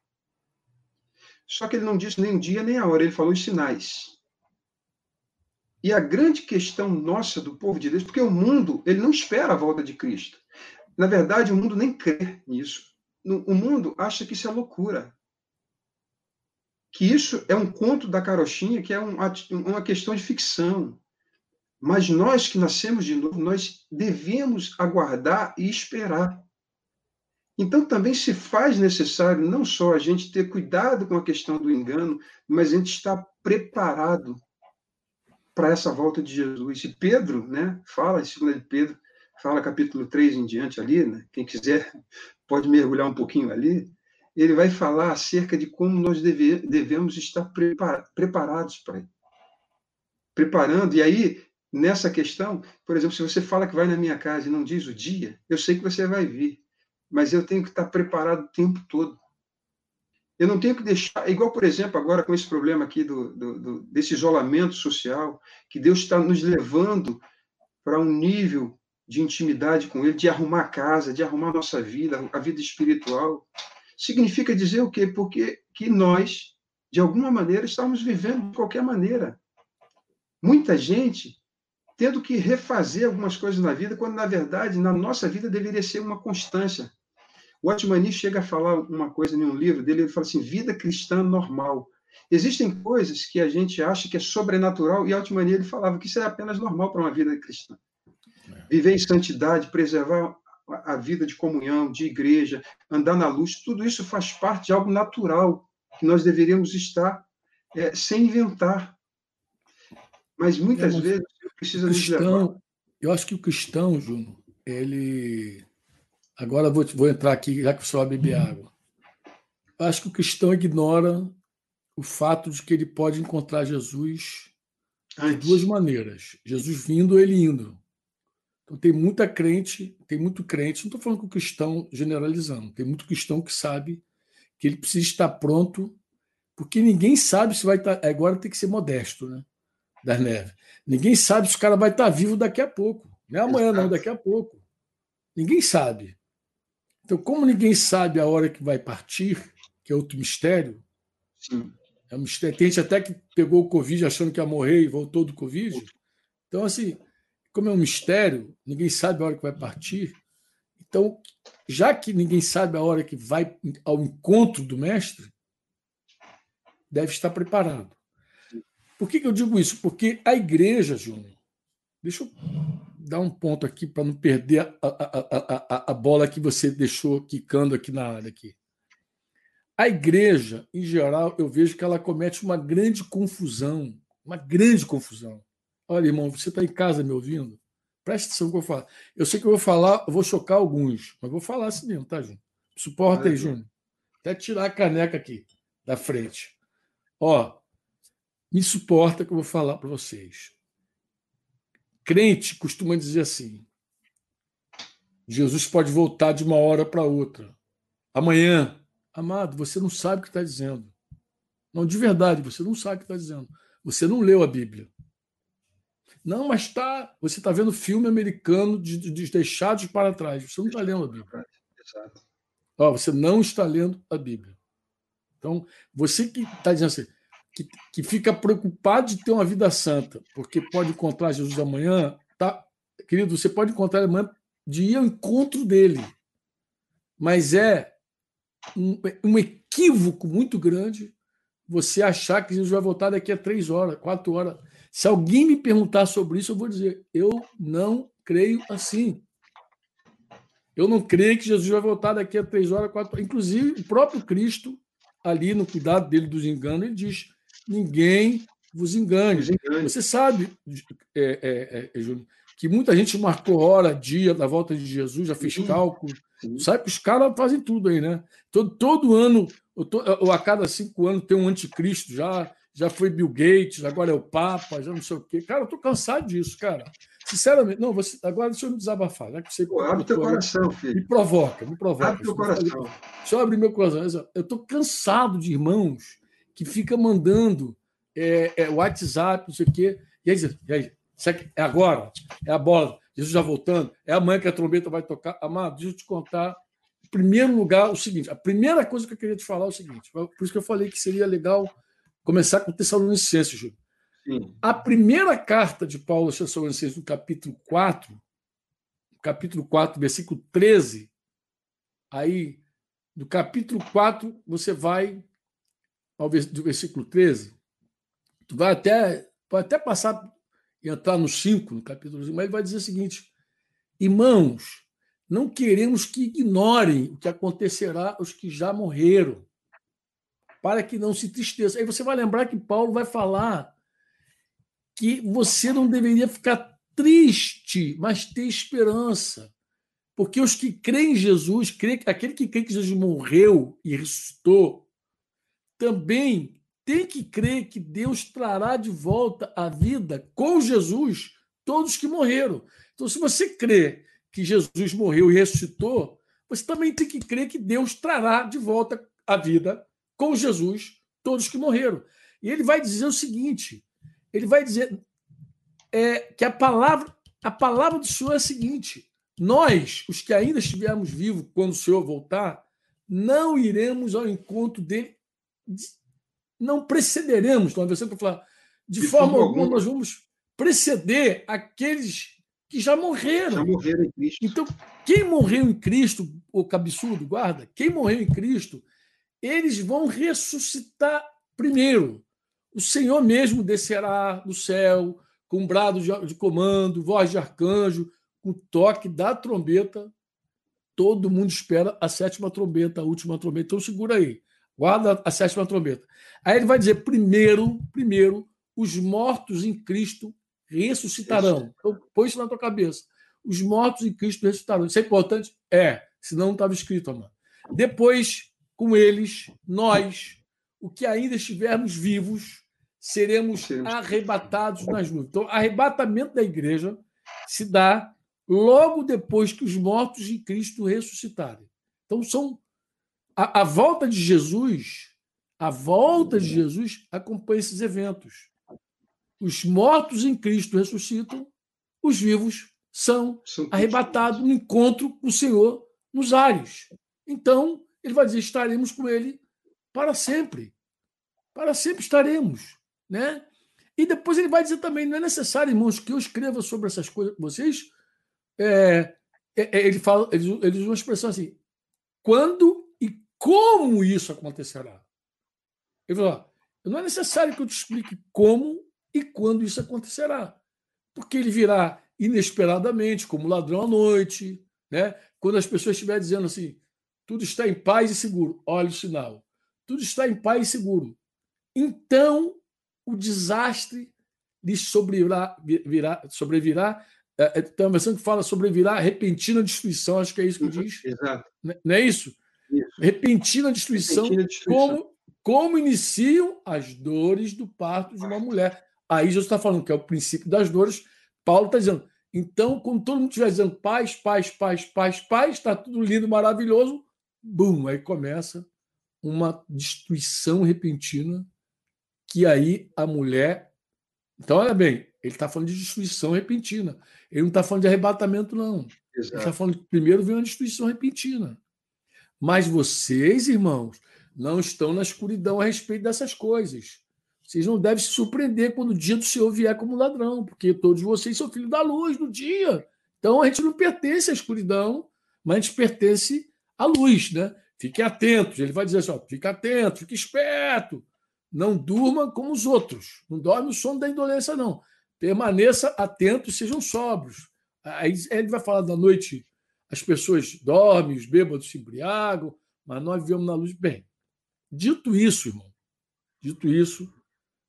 Só que ele não disse nem o dia nem a hora, ele falou os sinais. E a grande questão nossa do povo de Deus, porque o mundo, ele não espera a volta de Cristo. Na verdade, o mundo nem crê nisso. O mundo acha que isso é loucura. Que isso é um conto da carochinha, que é uma questão de ficção. Mas nós que nascemos de novo, nós devemos aguardar e esperar. Então também se faz necessário não só a gente ter cuidado com a questão do engano, mas a gente estar preparado para essa volta de Jesus. E Pedro, né, fala, em 2 de Pedro, fala capítulo 3 em diante ali, né, quem quiser pode mergulhar um pouquinho ali, ele vai falar acerca de como nós deve, devemos estar preparados para ele. Preparando, e aí, nessa questão, por exemplo, se você fala que vai na minha casa e não diz o dia, eu sei que você vai vir, mas eu tenho que estar preparado o tempo todo. Eu não tenho que deixar, igual, por exemplo, agora com esse problema aqui do, do, do desse isolamento social, que Deus está nos levando para um nível de intimidade com Ele, de arrumar a casa, de arrumar a nossa vida, a vida espiritual. Significa dizer o quê? Porque que nós, de alguma maneira, estamos vivendo de qualquer maneira. Muita gente tendo que refazer algumas coisas na vida, quando, na verdade, na nossa vida deveria ser uma constância. O Otmani chega a falar uma coisa em um livro dele, ele fala assim, vida cristã normal. Existem coisas que a gente acha que é sobrenatural, e Otmani ele falava que isso é apenas normal para uma vida cristã. É. Viver em santidade, preservar a vida de comunhão, de igreja, andar na luz, tudo isso faz parte de algo natural, que nós deveríamos estar é, sem inventar. Mas muitas é, vezes precisa cristão, Eu acho que o cristão, Júnior, ele Agora vou, vou entrar aqui, já que só beber água. Acho que o cristão ignora o fato de que ele pode encontrar Jesus de duas maneiras: Jesus vindo ou ele indo. Então tem muita crente, tem muito crente, não estou falando com o cristão generalizando, tem muito cristão que sabe que ele precisa estar pronto, porque ninguém sabe se vai estar. Agora tem que ser modesto, né? Das neves. Ninguém sabe se o cara vai estar vivo daqui a pouco. Não é amanhã, não, daqui a pouco. Ninguém sabe. Então, como ninguém sabe a hora que vai partir, que é outro mistério, Sim. é um mistério. Tem gente até que pegou o Covid achando que ia morrer e voltou do Covid. Então, assim, como é um mistério, ninguém sabe a hora que vai partir. Então, já que ninguém sabe a hora que vai ao encontro do mestre, deve estar preparado. Por que, que eu digo isso? Porque a igreja, Júnior, deixa eu dar um ponto aqui para não perder a, a, a, a, bola que você deixou quicando aqui na área. Aqui. A igreja, em geral, eu vejo que ela comete uma grande confusão. Uma grande confusão. Olha, irmão, você está em casa me ouvindo? Presta atenção no que eu vou falar. Eu sei que eu vou falar, eu vou chocar alguns, mas vou falar assim mesmo, tá, Júnior? Suporta aí, Júnior. Até tirar a caneca aqui da frente. Ó, me suporta que eu vou falar para vocês. Crente costuma dizer assim: Jesus pode voltar de uma hora para outra. Amanhã. Amado, você não sabe o que está dizendo. Não, de verdade, você não sabe o que está dizendo. Você não leu a Bíblia. Não, mas tá, você está vendo filme americano de, de, de deixados para trás. Você não está lendo a Bíblia. Exato. Ó, você não está lendo a Bíblia. Então, você que está dizendo assim, que, que fica preocupado de ter uma vida santa, porque pode encontrar Jesus amanhã, tá? Querido, você pode encontrar amanhã de ir ao encontro dele. Mas é um, um equívoco muito grande você achar que Jesus vai voltar daqui a três horas, quatro horas. Se alguém me perguntar sobre isso, eu vou dizer: eu não creio assim. Eu não creio que Jesus vai voltar daqui a três horas, quatro horas. Inclusive, o próprio Cristo, ali no cuidado dele dos enganos, ele diz: ninguém vos engane. Você sabe, é, é, é, Júlio, que muita gente marcou hora, dia da volta de Jesus, já fez cálculo. Sabe que os caras fazem tudo aí, né? Todo, todo ano, ou a cada cinco anos, tem um anticristo já. Já foi Bill Gates, agora é o Papa, já não sei o quê. Cara, eu tô cansado disso, cara. Sinceramente, não, você, agora deixa eu me desabafar. Já que você Pô, abre teu coração, filho. Me provoca, me provoca. Abre teu coração. Deixa eu abrir meu coração. Eu estou cansado de irmãos que fica mandando é, é, WhatsApp, não sei o quê. E aí, e aí é agora, é a bola, Jesus já voltando, é amanhã que a trombeta vai tocar. Amado, deixa eu te contar. Em primeiro lugar, o seguinte: a primeira coisa que eu queria te falar é o seguinte, por isso que eu falei que seria legal começar com o Tessalonicenses, Júlio. A primeira carta de Paulo aos Tessalonicenses, no capítulo 4, capítulo 4, versículo 13, aí, no capítulo 4, você vai ao do versículo 13, tu vai até, pode até passar e entrar no 5, no capítulo 5, mas ele vai dizer o seguinte: Irmãos, não queremos que ignorem o que acontecerá aos que já morreram, para que não se tristeça. Aí você vai lembrar que Paulo vai falar que você não deveria ficar triste, mas ter esperança. Porque os que creem em Jesus, aquele que crê que Jesus morreu e ressuscitou, também tem que crer que Deus trará de volta a vida com Jesus todos que morreram. Então, se você crê que Jesus morreu e ressuscitou, você também tem que crer que Deus trará de volta a vida com Jesus todos que morreram. E ele vai dizer o seguinte: ele vai dizer é, que a palavra, a palavra do Senhor é a seguinte: nós, os que ainda estivermos vivos quando o Senhor voltar, não iremos ao encontro dele, não precederemos, não você para falar, de, de forma, alguma, nós vamos preceder aqueles que já morreram. Já morreram em Cristo. Então, quem morreu em Cristo, o cabeçudo, guarda, quem morreu em Cristo, eles vão ressuscitar primeiro. O Senhor mesmo descerá do céu com brado de comando, voz de arcanjo, com toque da trombeta. Todo mundo espera a sétima trombeta, a última trombeta. Então segura aí, guarda a sétima trombeta. Aí ele vai dizer: primeiro, primeiro, os mortos em Cristo ressuscitarão. Então põe isso na tua cabeça. Os mortos em Cristo ressuscitarão. Isso é importante? É, senão não estava escrito, amado. Depois, com eles, nós, o que ainda estivermos vivos, seremos, seremos arrebatados nas nuvens. Então, arrebatamento da igreja se dá logo depois que os mortos em Cristo ressuscitarem. Então, são a, a volta de Jesus, a volta de Jesus acompanha esses eventos. Os mortos em Cristo ressuscitam, os vivos são, arrebatados no encontro com o Senhor nos ares. Então, ele vai dizer: estaremos com ele para sempre. Para sempre estaremos. Né? E depois ele vai dizer também: não é necessário, irmãos, que eu escreva sobre essas coisas com vocês. É, é, é ele fala, ele, ele usa uma expressão assim: quando como isso acontecerá. Ele fala: não é necessário que eu te explique como e quando isso acontecerá, porque ele virá inesperadamente, como ladrão à noite, né? quando as pessoas estiverem dizendo assim: tudo está em paz e seguro, olha o sinal, tudo está em paz e seguro. Então o desastre lhe sobrevirá, virá, sobrevirá é, tem uma versão que fala sobrevirá repentina destruição, acho que é isso que uhum, diz. Exato. Não é isso? Isso. Repentina, destruição, repentina destruição, como, como iniciam as dores do parto de uma mulher. Aí Jesus está falando que é o princípio das dores. Paulo está dizendo, então, quando todo mundo estiver dizendo paz, paz, paz, paz, paz, está tudo lindo, maravilhoso, bum, aí começa uma destruição repentina que aí a mulher. Então, olha bem, ele está falando de destruição repentina. Ele não está falando de arrebatamento, não. Exato. Ele está falando que primeiro vem uma destruição repentina. Mas vocês, irmãos, não estão na escuridão a respeito dessas coisas. Vocês não devem se surpreender quando o dia do Senhor vier como ladrão, porque todos vocês são filhos da luz do dia. Então a gente não pertence à escuridão, mas a gente pertence à luz, né? Fiquem atentos. Ele vai dizer assim: ó, fica atento, fique esperto, Não durma como os outros. Não dorme o sono da indolência, não. Permaneça atento, sejam sóbrios. Aí ele vai falar da noite, as pessoas dormem, os bêbados se embriagam, mas nós vivemos na luz. Bem, dito isso, irmão, dito isso,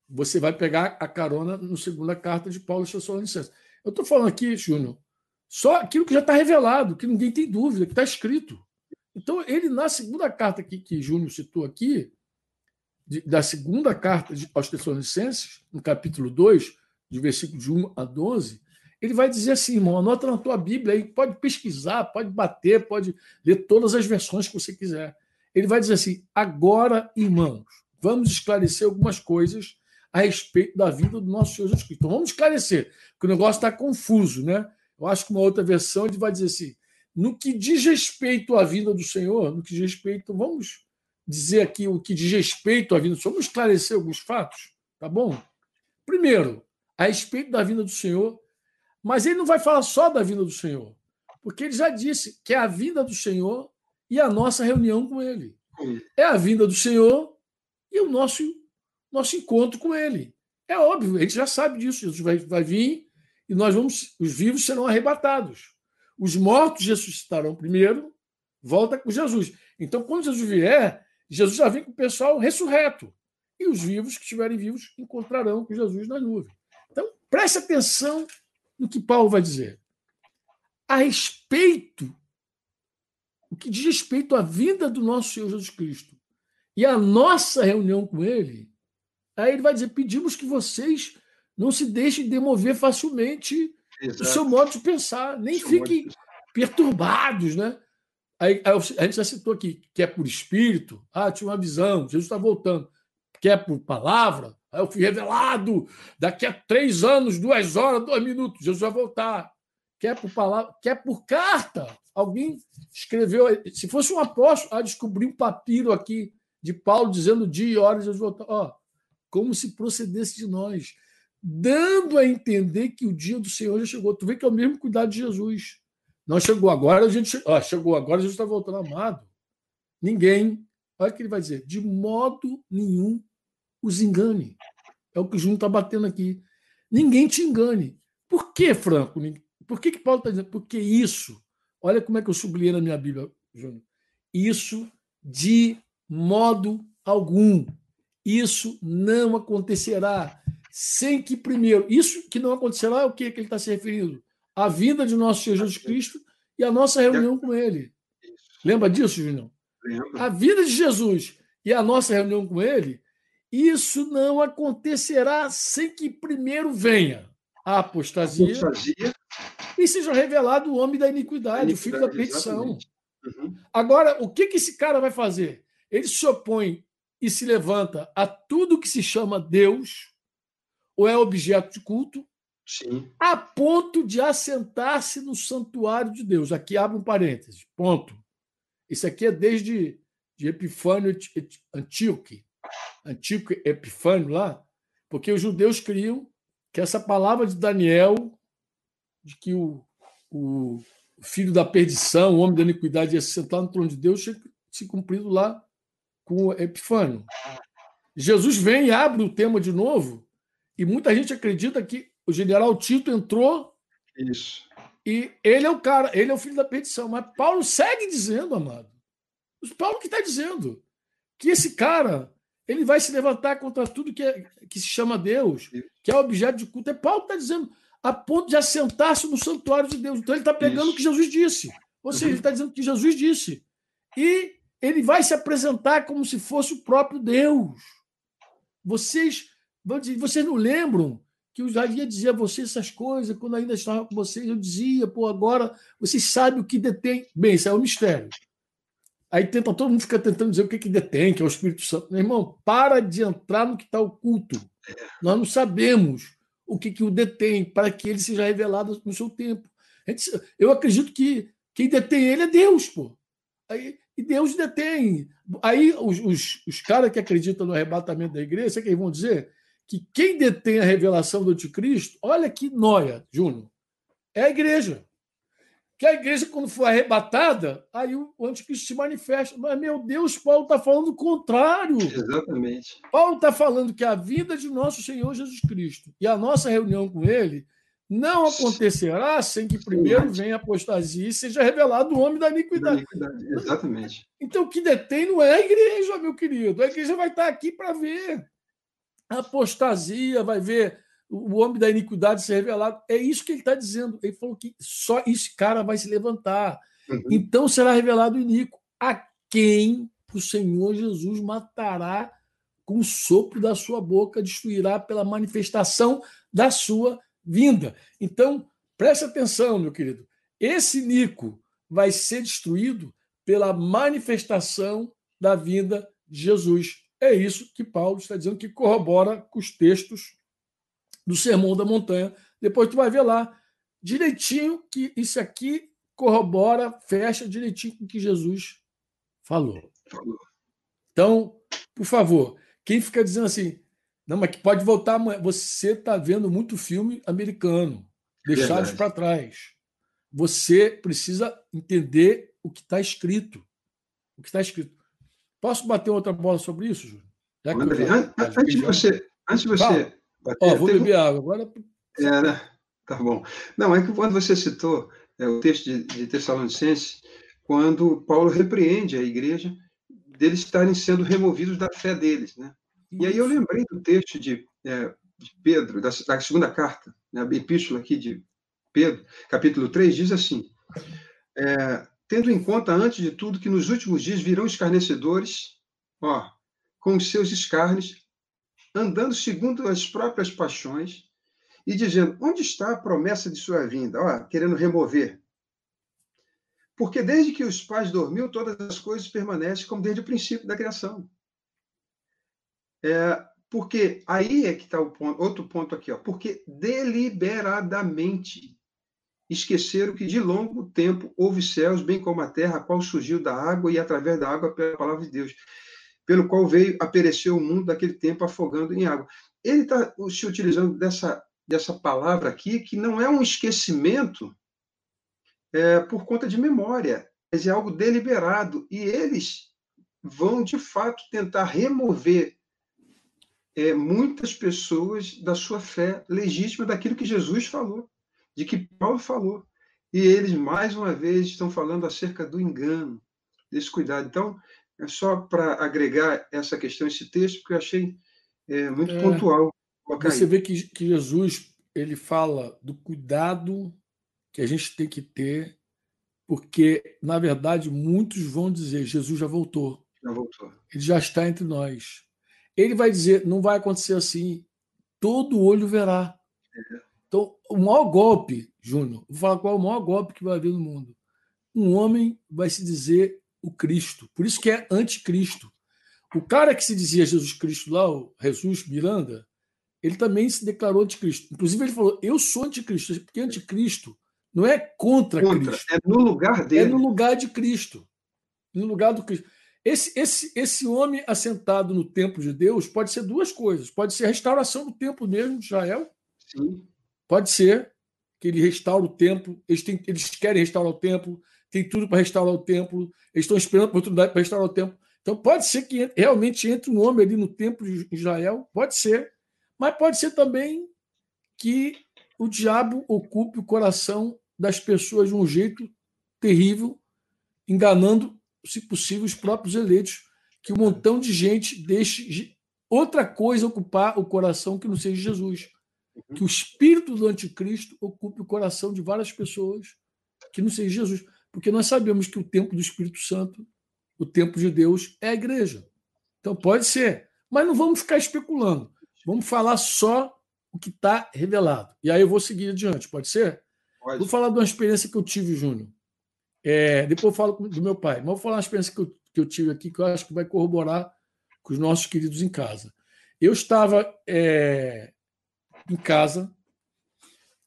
você vai pegar a carona na segunda carta de Paulo Tessalonicenses. Eu estou falando aqui, Júnior, só aquilo que já está revelado, que ninguém tem dúvida, que está escrito. Então, ele, na segunda carta que, que Júnior citou aqui, de, da segunda carta de, aos Tessalonicenses, no capítulo 2, de versículo de 1 a 12, ele vai dizer assim, irmão, anota na tua Bíblia aí, pode pesquisar, pode bater, pode ler todas as versões que você quiser. Ele vai dizer assim: agora, irmãos, vamos esclarecer algumas coisas a respeito da vida do nosso Senhor Jesus Cristo. Então, vamos esclarecer, porque o negócio está confuso, né? Eu acho que uma outra versão ele vai dizer assim: no que diz respeito à vinda do Senhor, no que diz respeito, vamos dizer aqui o que diz respeito à vinda do Senhor, vamos esclarecer alguns fatos, tá bom? Primeiro, a respeito da vinda do Senhor, mas ele não vai falar só da vinda do Senhor, porque ele já disse que é a vinda do Senhor e a nossa reunião com ele. É a vinda do Senhor e o nosso, nosso encontro com ele. É óbvio, a gente já sabe disso. Jesus vai, vai vir e nós vamos, os vivos serão arrebatados. Os mortos ressuscitarão primeiro, volta com Jesus. Então, quando Jesus vier, Jesus já vem com o pessoal ressurreto. E os vivos que estiverem vivos encontrarão com Jesus na nuvem. Então, preste atenção no que Paulo vai dizer. A respeito, o que diz respeito à vida do nosso Senhor Jesus Cristo e a nossa reunião com Ele, aí ele vai dizer: pedimos que vocês não se deixe demover facilmente Exato. o seu modo de pensar, nem fiquem de... perturbados, né? Aí, a gente já citou aqui que é por espírito, ah, tinha uma visão, Jesus está voltando. Quer é por palavra, aí eu fui revelado, daqui a três anos, duas horas, dois minutos, Jesus vai voltar. Quer por palavra, quer por carta. Alguém escreveu, se fosse um apóstolo, ah, descobri um papiro aqui de Paulo dizendo dia e hora Jesus voltar. Como se procedesse de nós dando a entender que o dia do Senhor já chegou. Tu vê que é o mesmo cuidado de Jesus. Não chegou agora, a gente chegou agora, Jesus está voltando amado. Ninguém, olha o que ele vai dizer, de modo nenhum os engane. É o que o Júnior está batendo aqui. Ninguém te engane. Por que, Franco? Por que, que Paulo está dizendo? Porque isso, olha como é que eu sublinhei na minha Bíblia, Júnior. Isso de modo algum. Isso não acontecerá sem que primeiro. Isso que não acontecerá é o que, que ele está se referindo? A vinda de nosso Senhor Jesus Cristo e a nossa reunião com Ele. Lembra disso, Júnior? A vida de Jesus e a nossa reunião com Ele, isso não acontecerá sem que primeiro venha a apostasia, apostasia. e seja revelado o homem da iniquidade, iniquidade o filho da perdição. Uhum. Agora, o que, que esse cara vai fazer? Ele se opõe e se levanta a tudo que se chama Deus, ou é objeto de culto, Sim. a ponto de assentar-se no santuário de Deus. Aqui abre um parêntese, ponto. Isso aqui é desde de Epifânio Antíoque, Antíoco Epifânio lá, porque os judeus criam que essa palavra de Daniel, de que o, o filho da perdição, o homem da iniquidade, ia se sentar no trono de Deus, tinha se cumprido lá com Epifânio. Jesus vem e abre o tema de novo e muita gente acredita que o general Tito entrou. Isso. E ele é o cara, ele é o filho da perdição. Mas Paulo segue dizendo, amado. O Paulo que está dizendo que esse cara ele vai se levantar contra tudo que, é, que se chama Deus, que é objeto de culto. É Paulo está dizendo, a ponto de assentar-se no santuário de Deus. Então ele está pegando Isso. o que Jesus disse. Ou seja, ele está dizendo o que Jesus disse. E ele vai se apresentar como se fosse o próprio Deus. Vocês vocês não lembram que eu já ia dizer a vocês essas coisas quando ainda estava com vocês? Eu dizia, pô, agora vocês sabem o que detém. Bem, isso é um mistério. Aí tenta, todo mundo fica tentando dizer o que, que detém, que é o Espírito Santo. Meu irmão, para de entrar no que está oculto. Nós não sabemos o que, que o detém para que ele seja revelado no seu tempo. Eu acredito que quem detém ele é Deus, pô. Aí, e Deus detém. Aí os, os, os caras que acreditam no arrebatamento da igreja, sabe o que eles vão dizer? que quem detém a revelação do anticristo, olha que noia, Júnior, é a igreja. Que a igreja, quando for arrebatada, aí o anticristo se manifesta. Mas, meu Deus, Paulo está falando o contrário. Exatamente. Paulo está falando que a vida de nosso Senhor Jesus Cristo e a nossa reunião com ele não acontecerá sem que primeiro venha a apostasia e seja revelado o homem da iniquidade. Da iniquidade. Exatamente. Então, o que detém não é a igreja, meu querido. A igreja vai estar aqui para ver a apostasia, vai ver o homem da iniquidade ser revelado. É isso que ele está dizendo. Ele falou que só esse cara vai se levantar. Uhum. Então será revelado o iníquo. A quem o Senhor Jesus matará com o sopro da sua boca, destruirá pela manifestação da sua vinda. Então, preste atenção, meu querido. Esse Nico vai ser destruído pela manifestação da vinda de Jesus. É isso que Paulo está dizendo, que corrobora com os textos do Sermão da Montanha. Depois tu vai ver lá direitinho que isso aqui corrobora, fecha direitinho com o que Jesus falou. Então, por favor, quem fica dizendo assim, não, mas que pode voltar amanhã, você está vendo muito filme americano, deixados para trás. Você precisa entender o que está escrito. O que está escrito. Posso bater outra bola sobre isso, Júlio? Antes de você, antes de você Ó, vou beber água agora. É, né? Tá bom. Não, é que quando você citou é, o texto de, de Tessalonicenses, quando Paulo repreende a igreja deles estarem sendo removidos da fé deles, né? E aí eu lembrei do texto de, é, de Pedro, da, da, segunda carta, né, a epístola aqui de Pedro, capítulo 3, diz assim: é, tendo em conta, antes de tudo, que nos últimos dias virão escarnecedores, ó, com os seus escarnes, andando segundo as próprias paixões e dizendo: onde está a promessa de sua vinda? Querendo remover. Porque desde que os pais dormiu, todas as coisas permanecem como desde o princípio da criação. É, porque aí é que está o ponto, outro ponto aqui, ó, porque deliberadamente esqueceram que de longo tempo houve céus, bem como a terra, a qual surgiu da água e através da água pela palavra de Deus pelo qual veio a perecer o mundo daquele tempo afogando em água. Ele está se utilizando dessa, dessa palavra aqui, que não é um esquecimento é, por conta de memória, mas é algo deliberado. E eles vão, de fato, tentar remover é, muitas pessoas da sua fé legítima, daquilo que Jesus falou, de que Paulo falou. E eles, mais uma vez, estão falando acerca do engano, desse cuidado. Então, é só para agregar essa questão, esse texto, porque eu achei é, muito é, pontual. Você vê que, que Jesus ele fala do cuidado que a gente tem que ter, porque, na verdade, muitos vão dizer: Jesus já voltou. Já voltou. Ele já está entre nós. Ele vai dizer: não vai acontecer assim. Todo olho verá. É. Então, o maior golpe, Júnior, vou falar qual é o maior golpe que vai haver no mundo. Um homem vai se dizer o Cristo. Por isso que é anticristo. O cara que se dizia Jesus Cristo lá, o Jesus Miranda, ele também se declarou anticristo. Inclusive, ele falou: Eu sou anticristo, porque anticristo não é contra, contra Cristo. É no lugar dele. É no lugar de Cristo. No lugar do Cristo. Esse, esse, esse homem assentado no templo de Deus pode ser duas coisas. Pode ser a restauração do templo mesmo de Israel. Sim. Pode ser que ele restaure o templo. Eles, têm, eles querem restaurar o templo tem tudo para restaurar o templo, eles estão esperando a oportunidade para restaurar o templo. Então, pode ser que realmente entre um homem ali no templo de Israel, pode ser, mas pode ser também que o diabo ocupe o coração das pessoas de um jeito terrível, enganando, se possível, os próprios eleitos, que um montão de gente deixe outra coisa ocupar o coração que não seja Jesus. Que o espírito do anticristo ocupe o coração de várias pessoas que não seja Jesus. Porque nós sabemos que o templo do Espírito Santo, o templo de Deus, é a igreja. Então pode ser. Mas não vamos ficar especulando. Vamos falar só o que está revelado. E aí eu vou seguir adiante, pode ser? Pode. Vou falar de uma experiência que eu tive, Júnior. É, depois eu falo do meu pai. Mas vou falar uma experiência que eu, que eu tive aqui que eu acho que vai corroborar com os nossos queridos em casa. Eu estava é, em casa,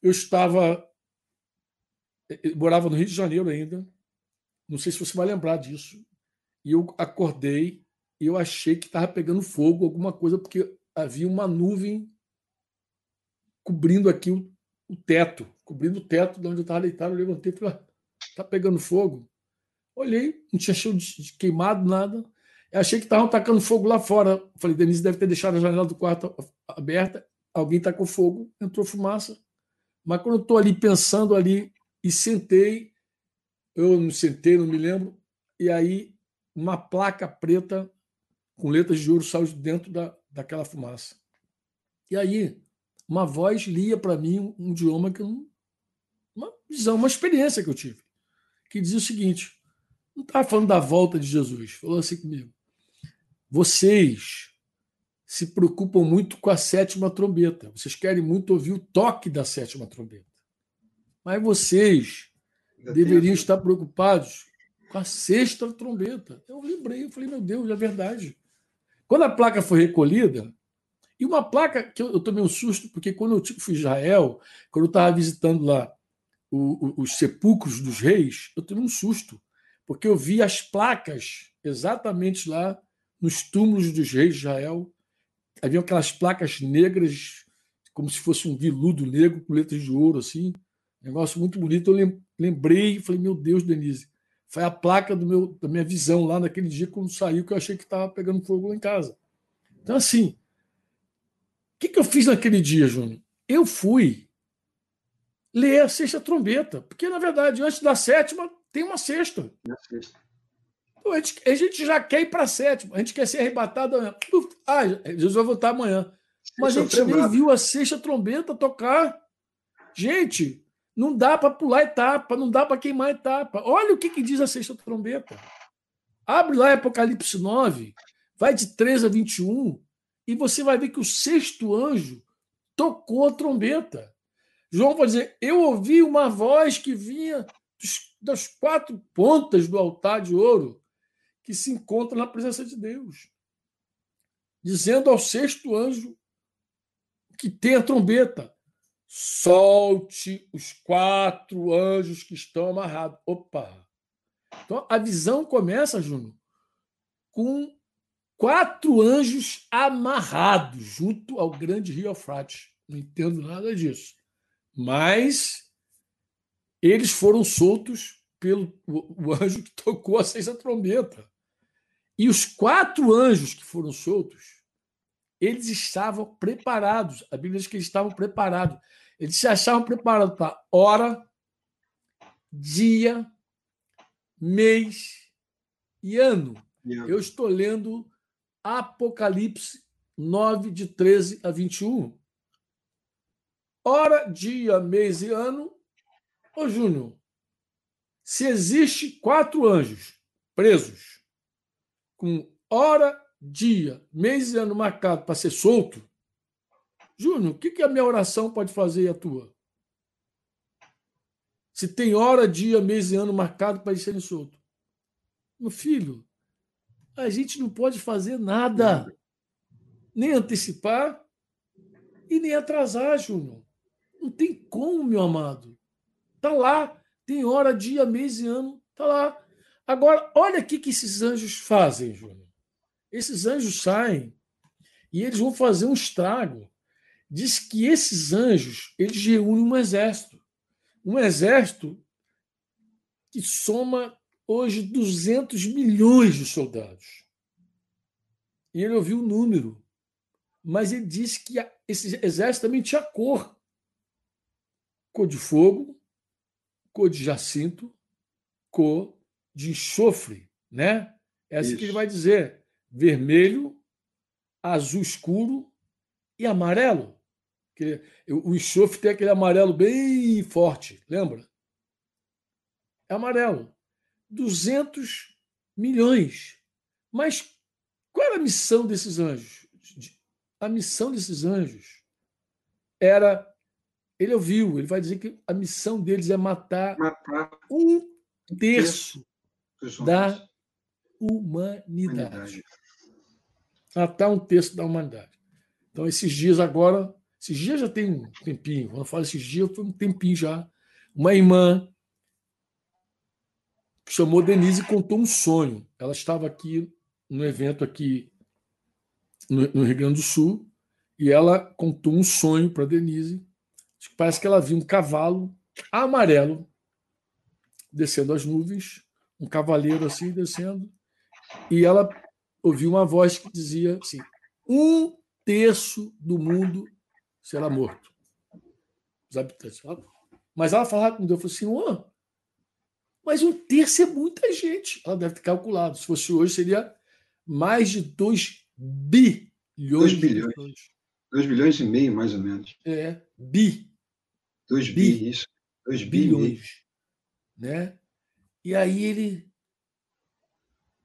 eu estava eu morava no Rio de Janeiro ainda. Não sei se você vai lembrar disso. E eu acordei e eu achei que estava pegando fogo, alguma coisa, porque havia uma nuvem cobrindo aqui o, o teto, cobrindo o teto de onde eu estava deitado. Eu levantei e falei: ah, Tá pegando fogo. Olhei, não tinha cheio de queimado, nada. Eu achei que estavam tacando fogo lá fora. Falei, Denise deve ter deixado a janela do quarto aberta. Alguém tacou fogo, entrou fumaça. Mas quando eu estou ali pensando ali e sentei, eu não sentei, não me lembro, e aí uma placa preta com letras de ouro saiu dentro da, daquela fumaça. E aí uma voz lia para mim um, um idioma que eu não, uma visão, uma experiência que eu tive, que dizia o seguinte: não estava falando da volta de Jesus, falou assim comigo. Vocês se preocupam muito com a sétima trombeta. Vocês querem muito ouvir o toque da sétima trombeta. Mas vocês deveriam estar preocupados com a sexta trombeta. Eu lembrei, eu falei, meu Deus, é verdade. Quando a placa foi recolhida, e uma placa que eu, eu tomei um susto, porque quando eu tipo, fui a Israel, quando eu estava visitando lá o, o, os sepulcros dos reis, eu tomei um susto, porque eu vi as placas exatamente lá nos túmulos dos reis de Israel. Havia aquelas placas negras, como se fosse um viludo negro com letras de ouro, assim. Negócio muito bonito. Eu lembrei e falei, meu Deus, Denise, foi a placa do meu, da minha visão lá naquele dia quando saiu, que eu achei que estava pegando fogo lá em casa. Então, assim, que, que eu fiz naquele dia, Júnior? Eu fui ler a sexta trombeta, porque, na verdade, antes da sétima, tem uma sexta. A gente, a gente já quer ir para a sétima, a gente quer ser arrebatado amanhã. Ah, Jesus vai voltar amanhã. Mas a gente nem viu a sexta trombeta tocar. Gente, não dá para pular etapa, não dá para queimar etapa. Olha o que, que diz a sexta trombeta. Abre lá Apocalipse 9, vai de 13 a 21 e você vai ver que o sexto anjo tocou a trombeta. João vai dizer: Eu ouvi uma voz que vinha das quatro pontas do altar de ouro que se encontra na presença de Deus, dizendo ao sexto anjo que tem a trombeta: solte os quatro anjos que estão amarrados. Opa! Então a visão começa, Júnior, com quatro anjos amarrados junto ao grande rio Eufrates. Não entendo nada disso. Mas eles foram soltos pelo o, o anjo que tocou a sexta trombeta. E os quatro anjos que foram soltos, eles estavam preparados. A Bíblia diz que eles estavam preparados. Eles se achavam preparados para hora, dia, mês e ano. Yeah. Eu estou lendo Apocalipse 9, de 13 a 21. Hora, dia, mês e ano. Ô, Júnior, se existe quatro anjos presos, com hora, dia, mês e ano marcado para ser solto, Júnior, o que, que a minha oração pode fazer e a tua? Se tem hora, dia, mês e ano marcado para eles serem soltos. Meu filho, a gente não pode fazer nada. Nem antecipar e nem atrasar, Júnior. Não tem como, meu amado. Tá lá. Tem hora, dia, mês e ano. Tá lá. Agora, olha o que esses anjos fazem, Júnior. Esses anjos saem e eles vão fazer um estrago. Diz que esses anjos, eles reúnem um exército. Um exército que soma hoje 200 milhões de soldados. E ele ouviu o número. Mas ele disse que esse exército também tinha cor. Cor de fogo, cor de jacinto, cor de enxofre, né? É assim Isso. que ele vai dizer: vermelho, azul escuro e amarelo. O enxofre tem aquele amarelo bem forte, lembra? É amarelo. 200 milhões. Mas qual era a missão desses anjos? A missão desses anjos era. Ele ouviu, ele vai dizer que a missão deles é matar, matar um terço da humanidade. humanidade. Matar um terço da humanidade. Então, esses dias agora, esses dias já tem um tempinho, quando eu falo esses dias, foi um tempinho já. Uma irmã chamou Denise e contou um sonho. Ela estava aqui no evento aqui no, no Rio Grande do Sul e ela contou um sonho para Denise. Parece que ela viu um cavalo amarelo descendo as nuvens, um cavaleiro assim descendo, e ela ouviu uma voz que dizia assim: um terço do mundo será morto. Os habitantes. Mas ela falava com Deus, falou, Senhor, mas um terço é muita gente. Ela deve ter calculado. Se fosse hoje, seria mais de 2 bilhões. 2 bilhões. 2 bilhões e meio, mais ou menos. É, bi. 2 bi, bi, isso. 2 bilhões. Né? E aí ele.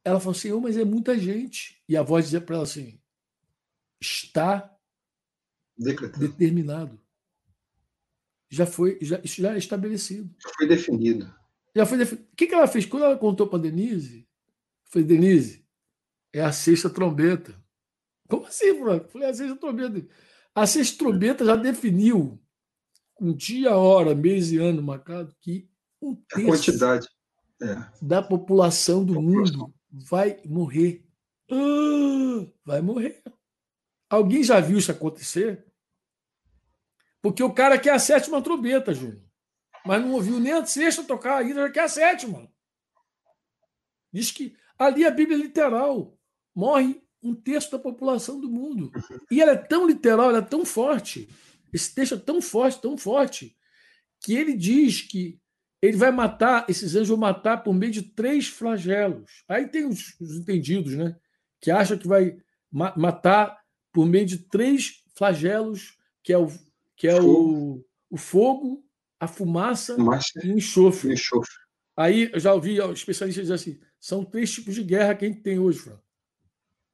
Ela falou assim: oh, mas é muita gente. E a voz dizia para ela assim: está Decretado. determinado. Já foi, já, isso já é estabelecido. Já foi definido. Já foi definido. O que, que ela fez? Quando ela contou para Denise, foi Denise, é a sexta trombeta. Como assim, Franco? Falei, a sexta trombeta. A sexta trombeta já definiu, com dia, hora, mês e ano marcado, que um terço a quantidade é. da população do população. mundo vai morrer. Ah, vai morrer. Alguém já viu isso acontecer? Porque o cara quer a sétima trombeta, Júnior. Mas não ouviu nem a sexta tocar ainda, já quer a sétima. Diz que ali a Bíblia é literal. Morre um terço da população do mundo. E ela é tão literal, ela é tão forte. Esse texto é tão forte, tão forte, que ele diz que ele vai matar, esses anjos vão matar por meio de três flagelos. Aí tem os, os entendidos, né? Que acham que vai ma matar por meio de três flagelos, que é o, que é. O, o fogo, a fumaça, fumaça e o enxofre. enxofre. Aí eu já ouvi especialistas dizer assim: são três tipos de guerra que a gente tem hoje, Fran.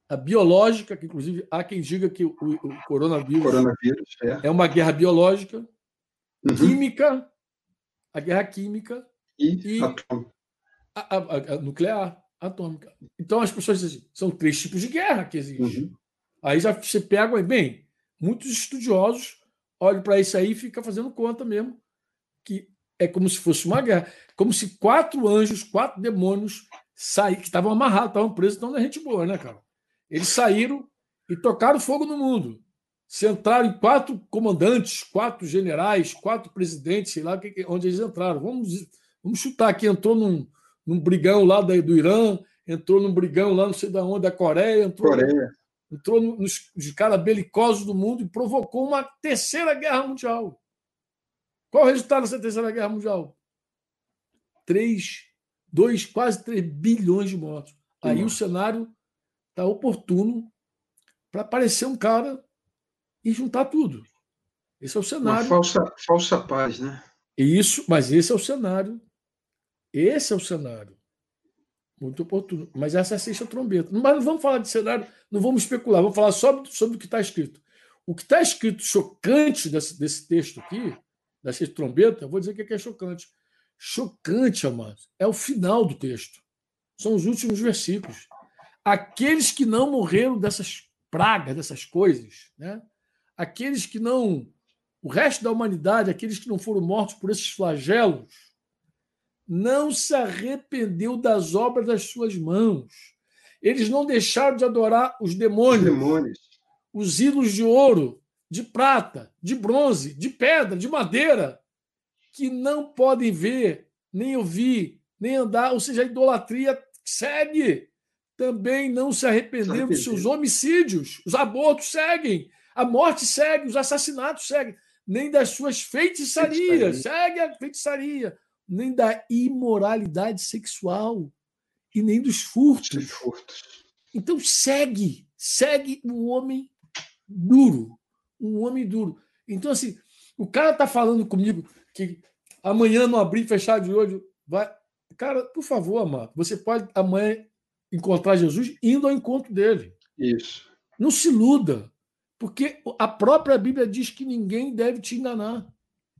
A biológica, que inclusive há quem diga que o, o coronavírus, coronavírus é. é. uma guerra biológica, uhum. química, a guerra química e, e a, a, a, nuclear, atômica. Então as pessoas dizem assim, são três tipos de guerra que existem. Uhum. Aí já você pega, bem, muitos estudiosos olham para isso aí e ficam fazendo conta mesmo, que é como se fosse uma guerra. Como se quatro anjos, quatro demônios saíram, que estavam amarrados, estavam presos, então não gente boa, né, cara? Eles saíram e tocaram fogo no mundo. Se entraram em quatro comandantes, quatro generais, quatro presidentes, sei lá onde eles entraram. Vamos, vamos chutar aqui, entrou num, num brigão lá do Irã, entrou num brigão lá não sei da onde, da Coreia, entrou Coreia entrou nos, nos caras belicosos do mundo e provocou uma terceira guerra mundial. Qual o resultado dessa terceira guerra mundial? Três, dois, quase três bilhões de mortos. Aí o cenário está oportuno para aparecer um cara e juntar tudo. Esse é o cenário. Uma falsa, falsa paz, né? Isso, mas esse é o cenário. Esse é o cenário. Muito oportuno. Mas essa é a sexta trombeta. Mas não vamos falar de cenário, não vamos especular, vamos falar só sobre o que está escrito. O que está escrito chocante desse, desse texto aqui, da sexta trombeta, eu vou dizer o que é chocante. Chocante, amados, é o final do texto. São os últimos versículos. Aqueles que não morreram dessas pragas, dessas coisas, né? aqueles que não. O resto da humanidade, aqueles que não foram mortos por esses flagelos, não se arrependeu das obras das suas mãos. Eles não deixaram de adorar os demônios, os, demônios. os ídolos de ouro, de prata, de bronze, de pedra, de madeira, que não podem ver, nem ouvir, nem andar, ou seja, a idolatria segue. Também não se arrependeram dos seus homicídios, os abortos seguem, a morte segue, os assassinatos seguem, nem das suas feitiçarias, segue a feitiçaria nem da imoralidade sexual e nem dos furtos. furtos. Então segue, segue o homem duro, um homem duro. Então assim, o cara tá falando comigo que amanhã não abrir e fechar de olho vai, cara, por favor, amado, você pode amanhã encontrar Jesus indo ao encontro dele. Isso. Não se iluda, porque a própria Bíblia diz que ninguém deve te enganar.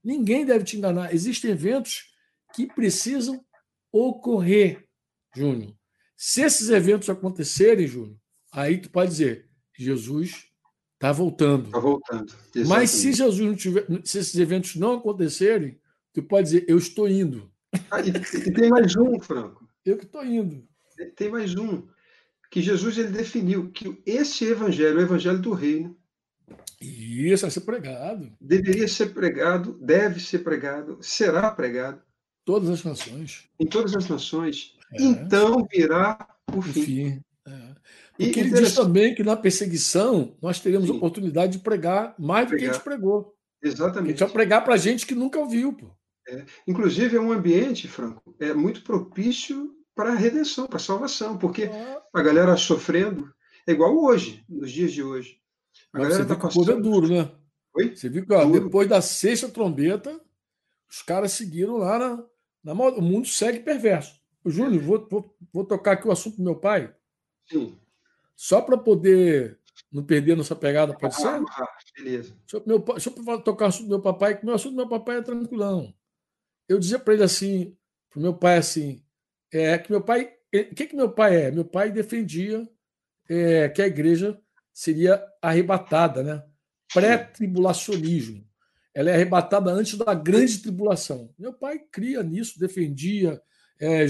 Ninguém deve te enganar. Existem eventos que precisam ocorrer, Júnior. Se esses eventos acontecerem, Júnior, aí tu pode dizer, Jesus está voltando. Está voltando. Exatamente. Mas se Jesus não tiver, se esses eventos não acontecerem, tu pode dizer, eu estou indo. Ah, e, e, tem mais um, Franco. Eu que estou indo. Tem mais um. Que Jesus ele definiu que esse evangelho, o evangelho do reino, isso, vai ser pregado. Deveria ser pregado, deve ser pregado, será pregado todas as nações. Em todas as nações. É. Então virá o fim. O fim. É. Porque e, ele diz também que na perseguição nós teremos Sim. oportunidade de pregar mais do que a gente pregou. Exatamente. A gente vai pregar para gente que nunca ouviu. Pô. É. Inclusive, é um ambiente, Franco, é muito propício para a redenção, para a salvação, porque é. a galera sofrendo é igual hoje, nos dias de hoje. A Mas galera está passando. é duro, né? Oi? Você viu que ó, depois da sexta trombeta, os caras seguiram lá na O mundo segue perverso. O Júnior, vou, vou, vou tocar aqui o assunto do meu pai. Sim. Só para poder não perder nossa pegada, pode ah, ser? Ah, beleza. Deixa eu, meu, deixa eu tocar o assunto do meu papai, que o meu assunto do meu papai é tranquilão. Eu dizia para ele assim, para o meu pai assim, é que meu pai, o que que meu pai é? Meu pai defendia é, que a igreja seria arrebatada, né? Pré-tribulacionismo. Ela é arrebatada antes da grande tribulação. Meu pai cria nisso, defendia. É,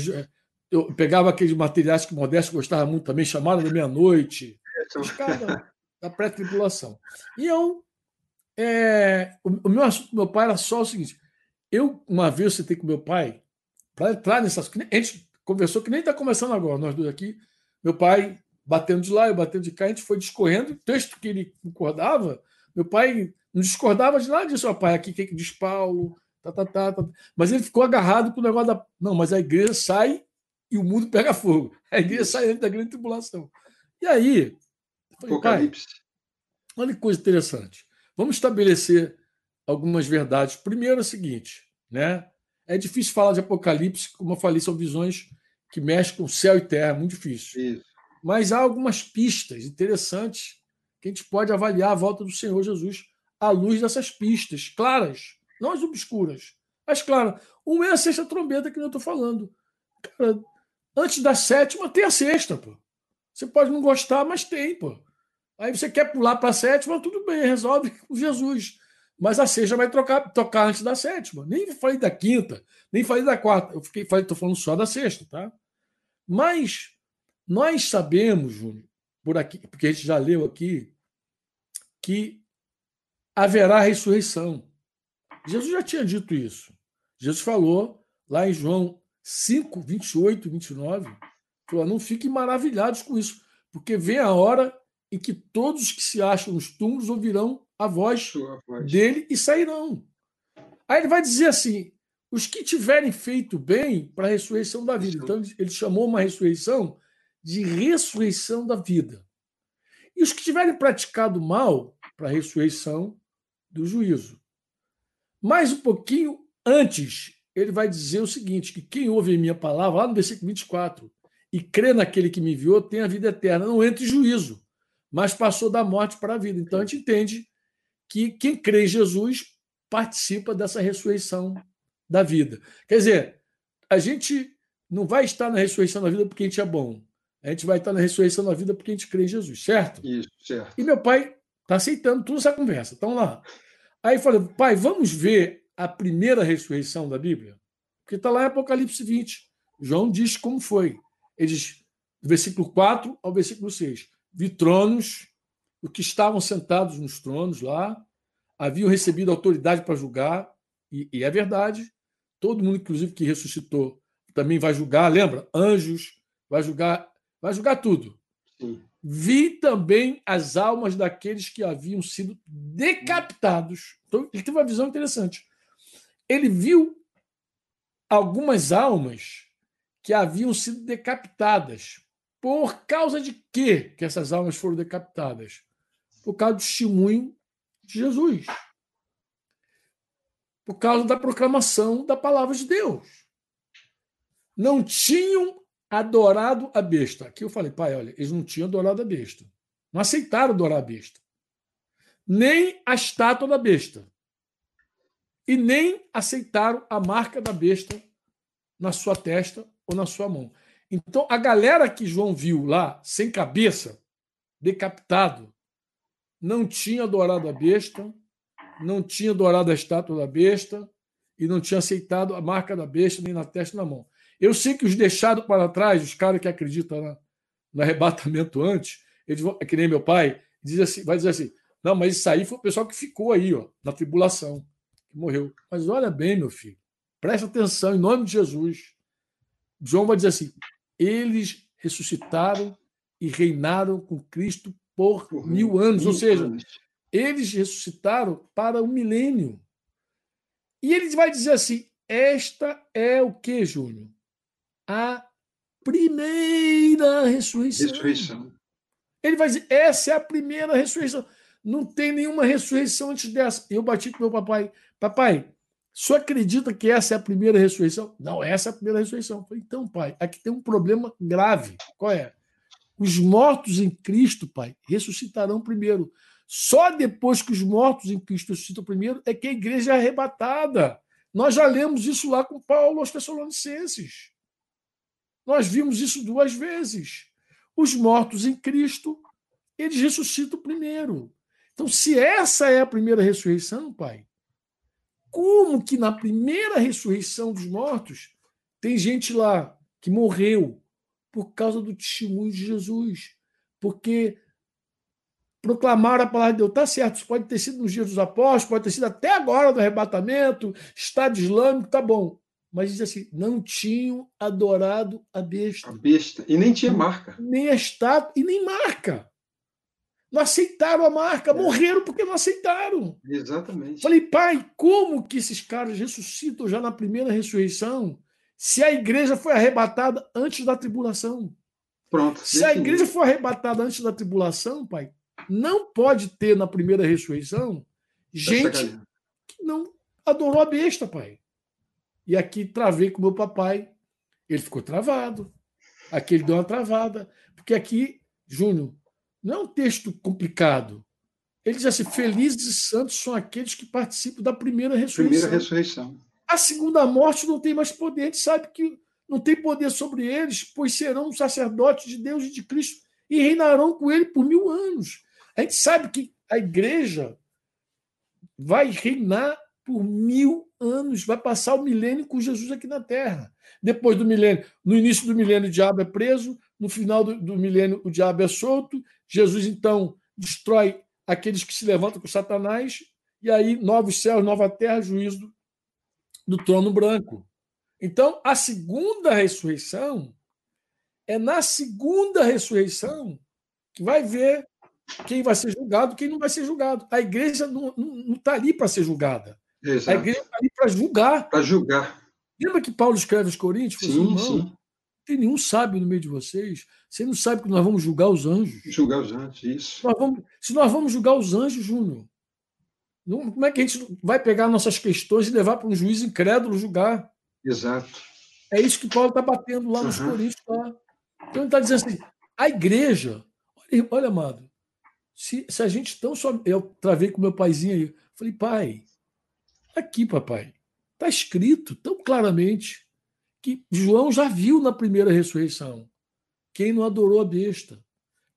eu pegava aqueles materiais que Modesto gostava muito também, chamada da meia-noite, da pré-tribulação. E eu. É, o, meu assunto com meu pai era só o seguinte: eu, uma vez, citei com meu pai, para entrar nessas. A gente conversou que nem está começando agora, nós dois aqui. Meu pai batendo de lá, eu batendo de cá, a gente foi discorrendo. O texto que ele concordava, meu pai não discordava de nada disso. Pai, aqui que diz Paulo, tá, tá, tá, tá. Mas ele ficou agarrado com o negócio da. Não, mas a igreja sai e o mundo pega fogo. A igreja sai antes da grande tribulação. E aí, falei, Apocalipse. Olha que coisa interessante. Vamos estabelecer algumas verdades. Primeiro é o seguinte, né? É difícil falar de Apocalipse, como eu falei, são visões que mexem com céu e terra, é muito difícil. Isso. Mas há algumas pistas interessantes que a gente pode avaliar a volta do Senhor Jesus à luz dessas pistas, claras, não as obscuras, mas claras. Uma é a sexta trombeta que eu estou falando. Cara, antes da sétima, tem a sexta, pô. Você pode não gostar, mas tem, pô. Aí você quer pular para a sétima, tudo bem, resolve com Jesus mas a sexta vai trocar, tocar antes da sétima. Nem falei da quinta, nem falei da quarta. Eu fiquei, falei, estou falando só da sexta, tá? Mas nós sabemos, Júnior, por aqui, porque a gente já leu aqui, que haverá ressurreição. Jesus já tinha dito isso. Jesus falou lá em João 5, 28 29, falou: não fiquem maravilhados com isso, porque vem a hora em que todos os que se acham nos túmulos ouvirão a voz, voz, dele e sairão. Aí ele vai dizer assim: os que tiverem feito bem para a ressurreição da vida. Então ele chamou uma ressurreição de ressurreição da vida. E os que tiverem praticado mal para a ressurreição do juízo. Mais um pouquinho antes, ele vai dizer o seguinte: que quem ouve a minha palavra, lá no versículo 24, e crê naquele que me enviou, tem a vida eterna, não entra em juízo, mas passou da morte para a vida. Então a gente entende que quem crê em Jesus participa dessa ressurreição da vida. Quer dizer, a gente não vai estar na ressurreição da vida porque a gente é bom. A gente vai estar na ressurreição da vida porque a gente crê em Jesus, certo? Isso, certo. E meu pai está aceitando toda essa conversa. Então lá. Aí falei, pai, vamos ver a primeira ressurreição da Bíblia? Porque está lá em Apocalipse 20. João diz como foi. Ele diz, do versículo 4 ao versículo 6. Vi tronos, os que estavam sentados nos tronos lá haviam recebido autoridade para julgar, e, e, é verdade. Todo mundo, inclusive, que ressuscitou, também vai julgar, lembra? Anjos, vai julgar, vai julgar tudo. Sim. Vi também as almas daqueles que haviam sido decapitados. Então, ele teve uma visão interessante. Ele viu algumas almas que haviam sido decapitadas. Por causa de quê que essas almas foram decapitadas? por causa do testemunho de Jesus. Por causa da proclamação da palavra de Deus. Não tinham adorado a besta. Aqui eu falei, pai, olha, eles não tinham adorado a besta. Não aceitaram adorar a besta. Nem a estátua da besta. E nem aceitaram a marca da besta na sua testa ou na sua mão. Então, a galera que João viu lá, sem cabeça, decapitado, não tinha adorado a besta, não tinha adorado a estátua da besta e não tinha aceitado a marca da besta nem na testa nem na mão. Eu sei que os deixados para trás, os caras que acreditam na, no arrebatamento antes, eles vão, é que nem meu pai, diz assim, vai dizer assim: não, mas isso aí foi o pessoal que ficou aí, ó, na tribulação, que morreu. Mas olha bem, meu filho, Presta atenção, em nome de Jesus. João vai dizer assim: eles ressuscitaram e reinaram com Cristo por, por mil anos. Mil ou seja, anos. eles ressuscitaram para o milênio. E ele vai dizer assim: esta é o que, Júnior? A primeira ressurreição. ressurreição. Ele vai dizer: essa é a primeira ressurreição. Não tem nenhuma ressurreição antes dessa. Eu bati com meu papai. Papai, o senhor acredita que essa é a primeira ressurreição? Não, essa é a primeira ressurreição. falei, então, pai, aqui tem um problema grave. Qual é? Os mortos em Cristo, pai, ressuscitarão primeiro. Só depois que os mortos em Cristo ressuscitam primeiro é que a igreja é arrebatada. Nós já lemos isso lá com Paulo aos Tessalonicenses. Nós vimos isso duas vezes. Os mortos em Cristo, eles ressuscitam primeiro. Então, se essa é a primeira ressurreição, pai, como que na primeira ressurreição dos mortos tem gente lá que morreu por causa do testemunho de Jesus? Porque proclamaram a palavra de Deus. Está certo, isso pode ter sido nos dias dos apóstolos, pode ter sido até agora do arrebatamento, Estado Islâmico, tá bom. Mas diz assim: não tinham adorado a besta. A besta. E nem tinha marca. Nem a estátua, e nem marca. Não aceitaram a marca, é. morreram porque não aceitaram. Exatamente. Falei, pai, como que esses caras ressuscitam já na primeira ressurreição se a igreja foi arrebatada antes da tribulação? Pronto. Se a igreja foi arrebatada antes da tribulação, pai, não pode ter na primeira ressurreição gente que não adorou a besta, pai. E aqui travei com meu papai, ele ficou travado. Aqui ele deu uma travada, porque aqui, Júnior, não é um texto complicado. Ele diz assim: felizes e santos são aqueles que participam da primeira ressurreição. Primeira ressurreição. A segunda morte não tem mais poder. A gente sabe que não tem poder sobre eles, pois serão sacerdotes de Deus e de Cristo e reinarão com ele por mil anos. A gente sabe que a igreja vai reinar por mil anos, vai passar o milênio com Jesus aqui na Terra. Depois do milênio, no início do milênio, o diabo é preso, no final do, do milênio, o diabo é solto. Jesus, então, destrói aqueles que se levantam com Satanás, e aí, novos céus, nova terra, juízo do, do trono branco. Então, a segunda ressurreição é na segunda ressurreição que vai ver quem vai ser julgado, quem não vai ser julgado. A igreja não está ali para ser julgada. Exato. A igreja está ali para julgar. Para julgar. Lembra que Paulo escreve aos Coríntios? Sim, assim, sim. Tem nenhum sábio no meio de vocês. Você não sabe que nós vamos julgar os anjos. Julgar os anjos, isso. Nós vamos, se nós vamos julgar os anjos, Júnior, como é que a gente vai pegar nossas questões e levar para um juiz incrédulo julgar? Exato. É isso que Paulo está batendo lá nos uhum. Coríntios. Lá. Então ele está dizendo assim: a igreja, olha, olha amado, se, se a gente tão só. Eu travei com meu paizinho aí. Falei, pai, aqui, papai, está escrito tão claramente que João já viu na primeira ressurreição. Quem não adorou a besta,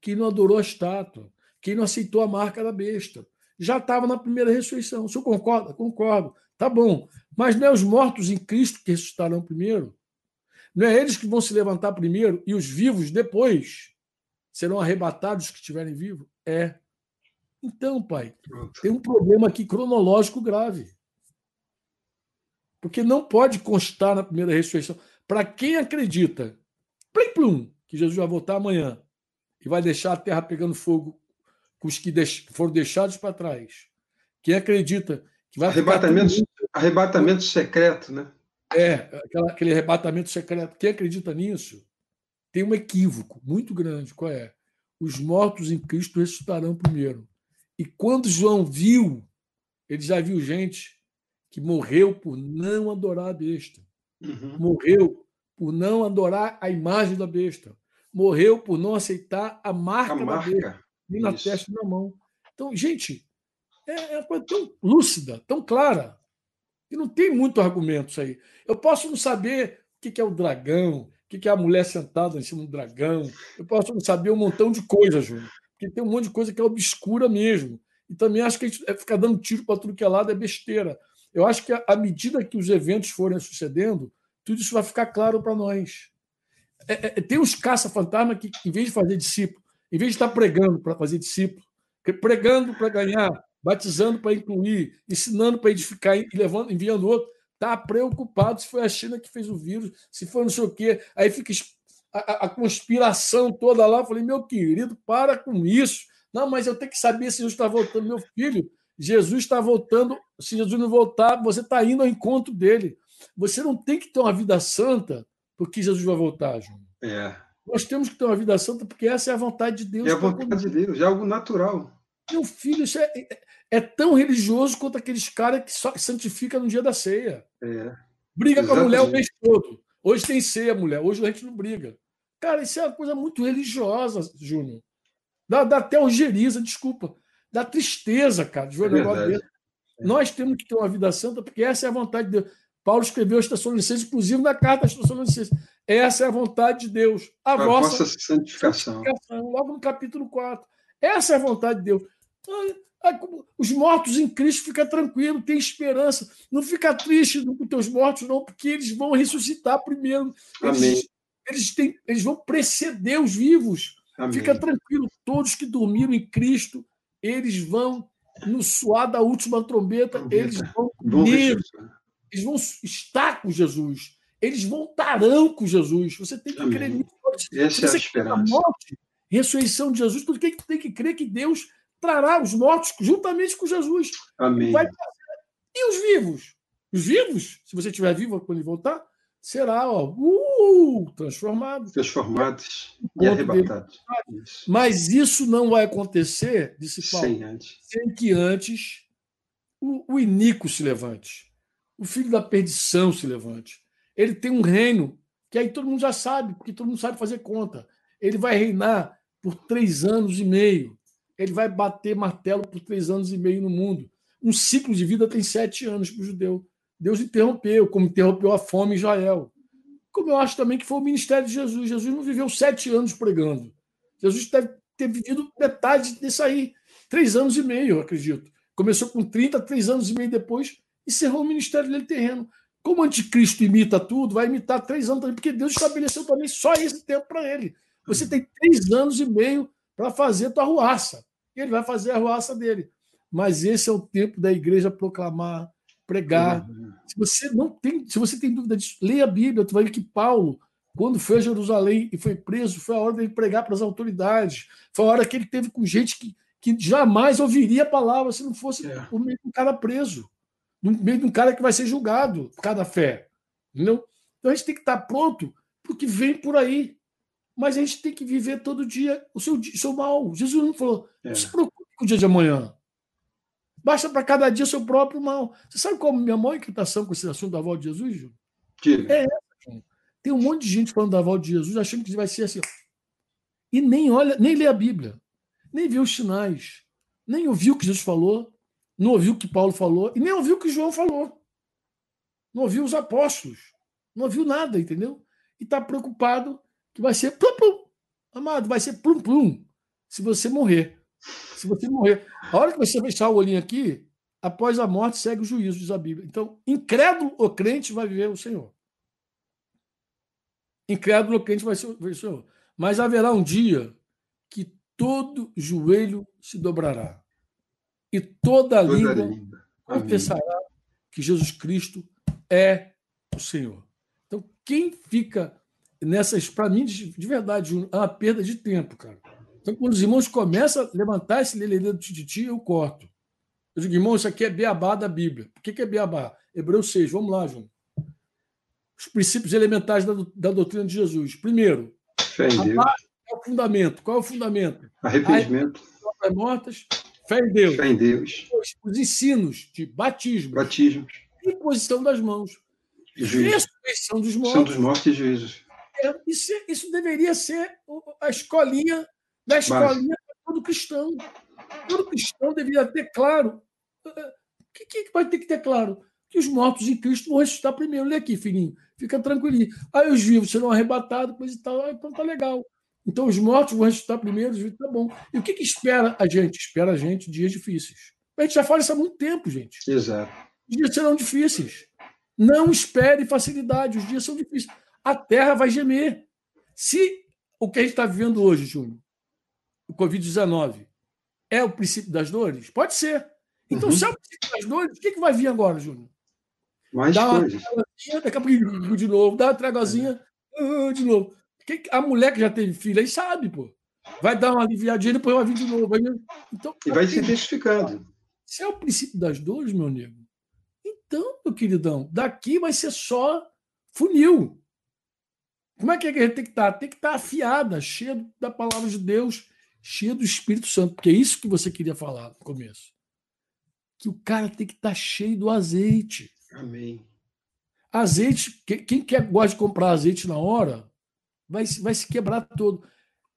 quem não adorou a estátua, quem não aceitou a marca da besta, já estava na primeira ressurreição. O senhor concorda? Concordo. Tá bom. Mas não é os mortos em Cristo que ressuscitarão primeiro? Não é eles que vão se levantar primeiro e os vivos depois serão arrebatados que estiverem vivos? É. Então, pai, tem um problema aqui cronológico grave. Porque não pode constar na primeira ressurreição. Para quem acredita, plim plum, que Jesus vai voltar amanhã e vai deixar a terra pegando fogo com os que foram deixados para trás. Quem acredita que vai arrebatamento, arrebatamento secreto, né? É, aquela, aquele arrebatamento secreto. Quem acredita nisso tem um equívoco muito grande. Qual é? os mortos em Cristo ressuscitarão primeiro. E quando João viu, ele já viu gente que morreu por não adorar a besta. Uhum. Morreu por não adorar a imagem da besta. Morreu por não aceitar a marca, a marca. da besta, nem na testa e na mão. Então, gente, é, é uma coisa tão lúcida, tão clara, que não tem muito argumento isso aí. Eu posso não saber o que é o dragão, o que é a mulher sentada em cima do dragão. Eu posso não saber um montão de coisas, Júnior. Porque tem um monte de coisa que é obscura mesmo. E também acho que a gente é ficar dando tiro para tudo que é lado é besteira. Eu acho que à medida que os eventos forem sucedendo, tudo isso vai ficar claro para nós. É, é, tem os caça-fantasma que, em vez de fazer discípulo, em vez de estar pregando para fazer discípulo, pregando para ganhar, batizando para incluir, ensinando para edificar e levando, enviando outro, Está preocupado se foi a China que fez o vírus, se foi não sei o quê. Aí fica a, a conspiração toda lá. Eu falei, meu querido, para com isso. Não, mas eu tenho que saber se Jesus está voltando. Meu filho, Jesus está voltando. Se Jesus não voltar, você está indo ao encontro dele. Você não tem que ter uma vida santa porque Jesus vai voltar, João. É. Nós temos que ter uma vida santa porque essa é a vontade de Deus. É a vontade de Deus, é algo natural. Meu filho, isso é, é, é tão religioso quanto aqueles caras que só santifica no dia da ceia. É. Briga Exatamente. com a mulher o mês todo. Hoje tem ceia, mulher. Hoje a gente não briga. Cara, isso é uma coisa muito religiosa, Júnior. Dá, dá até algeriza, desculpa. Dá tristeza, cara, de é. Nós temos que ter uma vida santa, porque essa é a vontade de Deus. Paulo escreveu aos Tessalonicenses, inclusive na carta aos Tessalonicenses. Essa é a vontade de Deus. A, a vossa, vossa santificação. santificação. Logo no capítulo 4. Essa é a vontade de Deus. Os mortos em Cristo fica tranquilo, tem esperança. Não fica triste com os teus mortos, não, porque eles vão ressuscitar primeiro. Eles, eles, têm, eles vão preceder os vivos. Amém. Fica tranquilo, todos que dormiram em Cristo, eles vão, no suar da última trombeta, eles vão comer, eles vão estar com Jesus, eles voltarão com Jesus. Você tem que Amém. crer nisso. Essa é a esperança. Morte, ressurreição de Jesus, tudo que tem que crer que Deus trará os mortos juntamente com Jesus. Amém. E os vivos? Os vivos, se você estiver vivo quando ele voltar, será ó, uh, transformado. Transformados e arrebatados. Mas isso não vai acontecer, disse Paulo, sem, antes. sem que antes o, o iníquo se levante, o filho da perdição se levante. Ele tem um reino que aí todo mundo já sabe, porque todo mundo sabe fazer conta. Ele vai reinar por três anos e meio ele vai bater martelo por três anos e meio no mundo. Um ciclo de vida tem sete anos para o judeu. Deus interrompeu, como interrompeu a fome em Israel. Como eu acho também que foi o ministério de Jesus. Jesus não viveu sete anos pregando. Jesus deve ter vivido metade desse aí. Três anos e meio, acredito. Começou com 30, três anos e meio depois, encerrou o ministério dele terreno. Como o anticristo imita tudo, vai imitar três anos também, porque Deus estabeleceu também só esse tempo para ele. Você tem três anos e meio para fazer tua ruaça ele vai fazer a ruaça dele. Mas esse é o tempo da igreja proclamar, pregar. Se você não tem, se você tem dúvida disso, leia a Bíblia, tu vai ver que Paulo, quando foi a Jerusalém e foi preso, foi a hora dele pregar para as autoridades. Foi a hora que ele teve com gente que, que jamais ouviria a palavra se não fosse é. por meio de um cara preso, no meio de um cara que vai ser julgado por cada fé. Entendeu? Então a gente tem que estar pronto para o que vem por aí mas a gente tem que viver todo dia o seu, o seu mal. Jesus não falou, é. não se preocupe com o dia de amanhã. Basta para cada dia seu próprio mal. Você sabe qual é a minha maior inquietação com esse assunto da volta de Jesus, Ju? É essa, Tem um monte de gente falando da volta de Jesus, achando que vai ser assim. E nem olha, nem lê a Bíblia, nem vê os sinais, nem ouviu o que Jesus falou, não ouviu o que Paulo falou, e nem ouviu o que João falou. Não ouviu os apóstolos, não ouviu nada, entendeu? E está preocupado que vai ser plum plum. Amado, vai ser plum plum se você morrer. Se você morrer. A hora que você fechar o olhinho aqui, após a morte segue o juízo, diz a Bíblia. Então, incrédulo ou crente vai viver o Senhor. Incrédulo ou crente vai ser o Senhor. Mas haverá um dia que todo joelho se dobrará e toda, toda língua, língua confessará que Jesus Cristo é o Senhor. Então, quem fica nessas, para mim, de, de, verdade, é uma perda de tempo, cara. Então, quando os irmãos começam a levantar esse lelê do tititi, eu corto. Eu digo, irmão, isso aqui é beabá da Bíblia. Por que, é beabá? Hebreus 6, vamos lá, João. Os princípios elementares da, da doutrina de Jesus. Primeiro, fé em Deus. é o fundamento. Qual é o fundamento? Arrependimento. As mortas, fé em Deus. Fé em Deus. Os, os ensinos de batismo. Batismo. Imposição das mãos. Ressurreição dos mortos. São dos mortos e juízos. Isso, isso deveria ser a escolinha da escolinha para todo cristão. Todo cristão deveria ter claro. O que, que vai ter que ter claro? Que os mortos em Cristo vão ressuscitar primeiro. Lê aqui, filhinho. Fica tranquilinho. Aí os vivos serão arrebatados, coisa e tal. Então tá legal. Então os mortos vão ressuscitar primeiro, os vivos tá bom. E o que, que espera a gente? Espera a gente dias difíceis. A gente já fala isso há muito tempo, gente. Exato. Os dias serão difíceis. Não espere facilidade, os dias são difíceis a terra vai gemer. Se o que a gente está vivendo hoje, Júnior, Covid-19, é o princípio das dores, pode ser. Então, uhum. se é o princípio das dores, o que, que vai vir agora, Júnior? Mais dá uma coisas. tragozinha, daqui a pouco de novo, dá uma tragozinha, ah, de novo. A mulher que já teve filho aí sabe, pô. Vai dar uma aliviadinha, depois vai vir de novo. Aí, Então, E vai se intensificando. se é o princípio das dores, meu nego, então, meu queridão, daqui vai ser só funil. Como é que a gente tem que estar? Tem que estar afiada, cheia da palavra de Deus, cheia do Espírito Santo, porque é isso que você queria falar no começo. Que o cara tem que estar cheio do azeite. Amém. Azeite, que- quem quer, gosta de comprar azeite na hora, vai, se- vai se quebrar todo.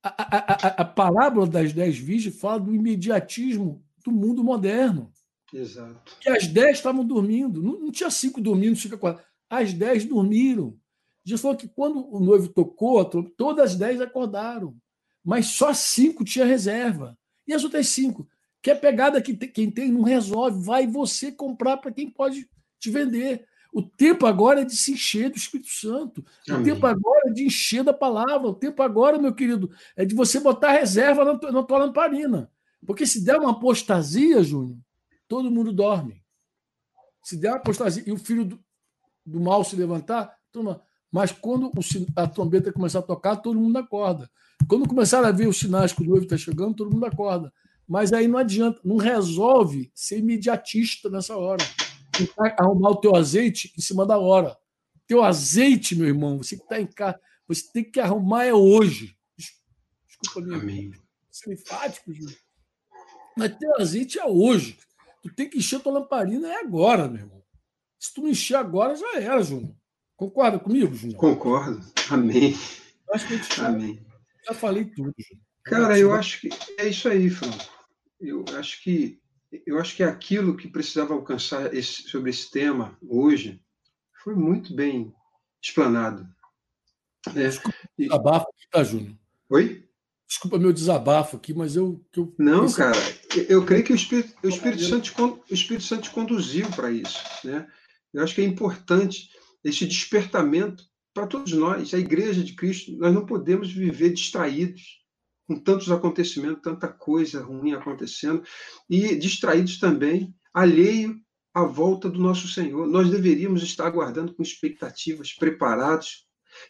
A, a, a, a- parábola das dez virgens fala do imediatismo do mundo moderno. Exato. Que as dez estavam dormindo. Não, não tinha cinco dormindo, cinco quatro. As dez dormiram. Jesus falou que quando o noivo tocou, todas as dez acordaram. Mas só cinco tinha reserva. E as outras cinco? Que é pegada que tem- quem tem não resolve. Vai você comprar para quem pode te vender. O tempo agora é de se encher do Espírito Santo. O Amém. tempo agora é de encher da palavra. O tempo agora, meu querido, é de você botar reserva na tua, na tua lamparina. Porque se der uma apostasia, Júnior, todo mundo dorme. Se der uma apostasia e o filho do, do mal se levantar, toma. Mas quando o a trombeta começar a tocar, todo mundo acorda. Quando começar a ver os sinais que o noivo está chegando, todo mundo acorda. Mas aí não adianta, não resolve ser imediatista nessa hora. Tentar arrumar o teu azeite em cima da hora. Teu azeite, meu irmão, você que está em casa, você tem que arrumar é hoje. Des- Desculpa, meu Amém. ser enfático, Júlio. Mas teu azeite é hoje. Tu tem que encher tua lamparina é agora, meu irmão. Se tu não encher agora, já era, Júnior. Concorda comigo, Júnior? Concordo. Amém. Acho que a gente Amém. Já falei tudo. Cara, eu acho que é isso aí, Franco. Eu acho que eu acho que aquilo que precisava alcançar esse- sobre esse tema hoje foi muito bem explanado. né? E- Desabafo aqui, tá, Júnior? Oi? Desculpa meu desabafo aqui, mas eu. eu Não, esse- cara. eu- creio que o Espírito, o Espírito Santo, o Espírito Santo conduziu para isso, né? Eu acho que é importante esse despertamento para todos nós, a Igreja de Cristo. Nós não podemos viver distraídos com tantos acontecimentos, tanta coisa ruim acontecendo e distraídos também, alheio à volta do nosso Senhor. Nós deveríamos estar aguardando com expectativas, preparados,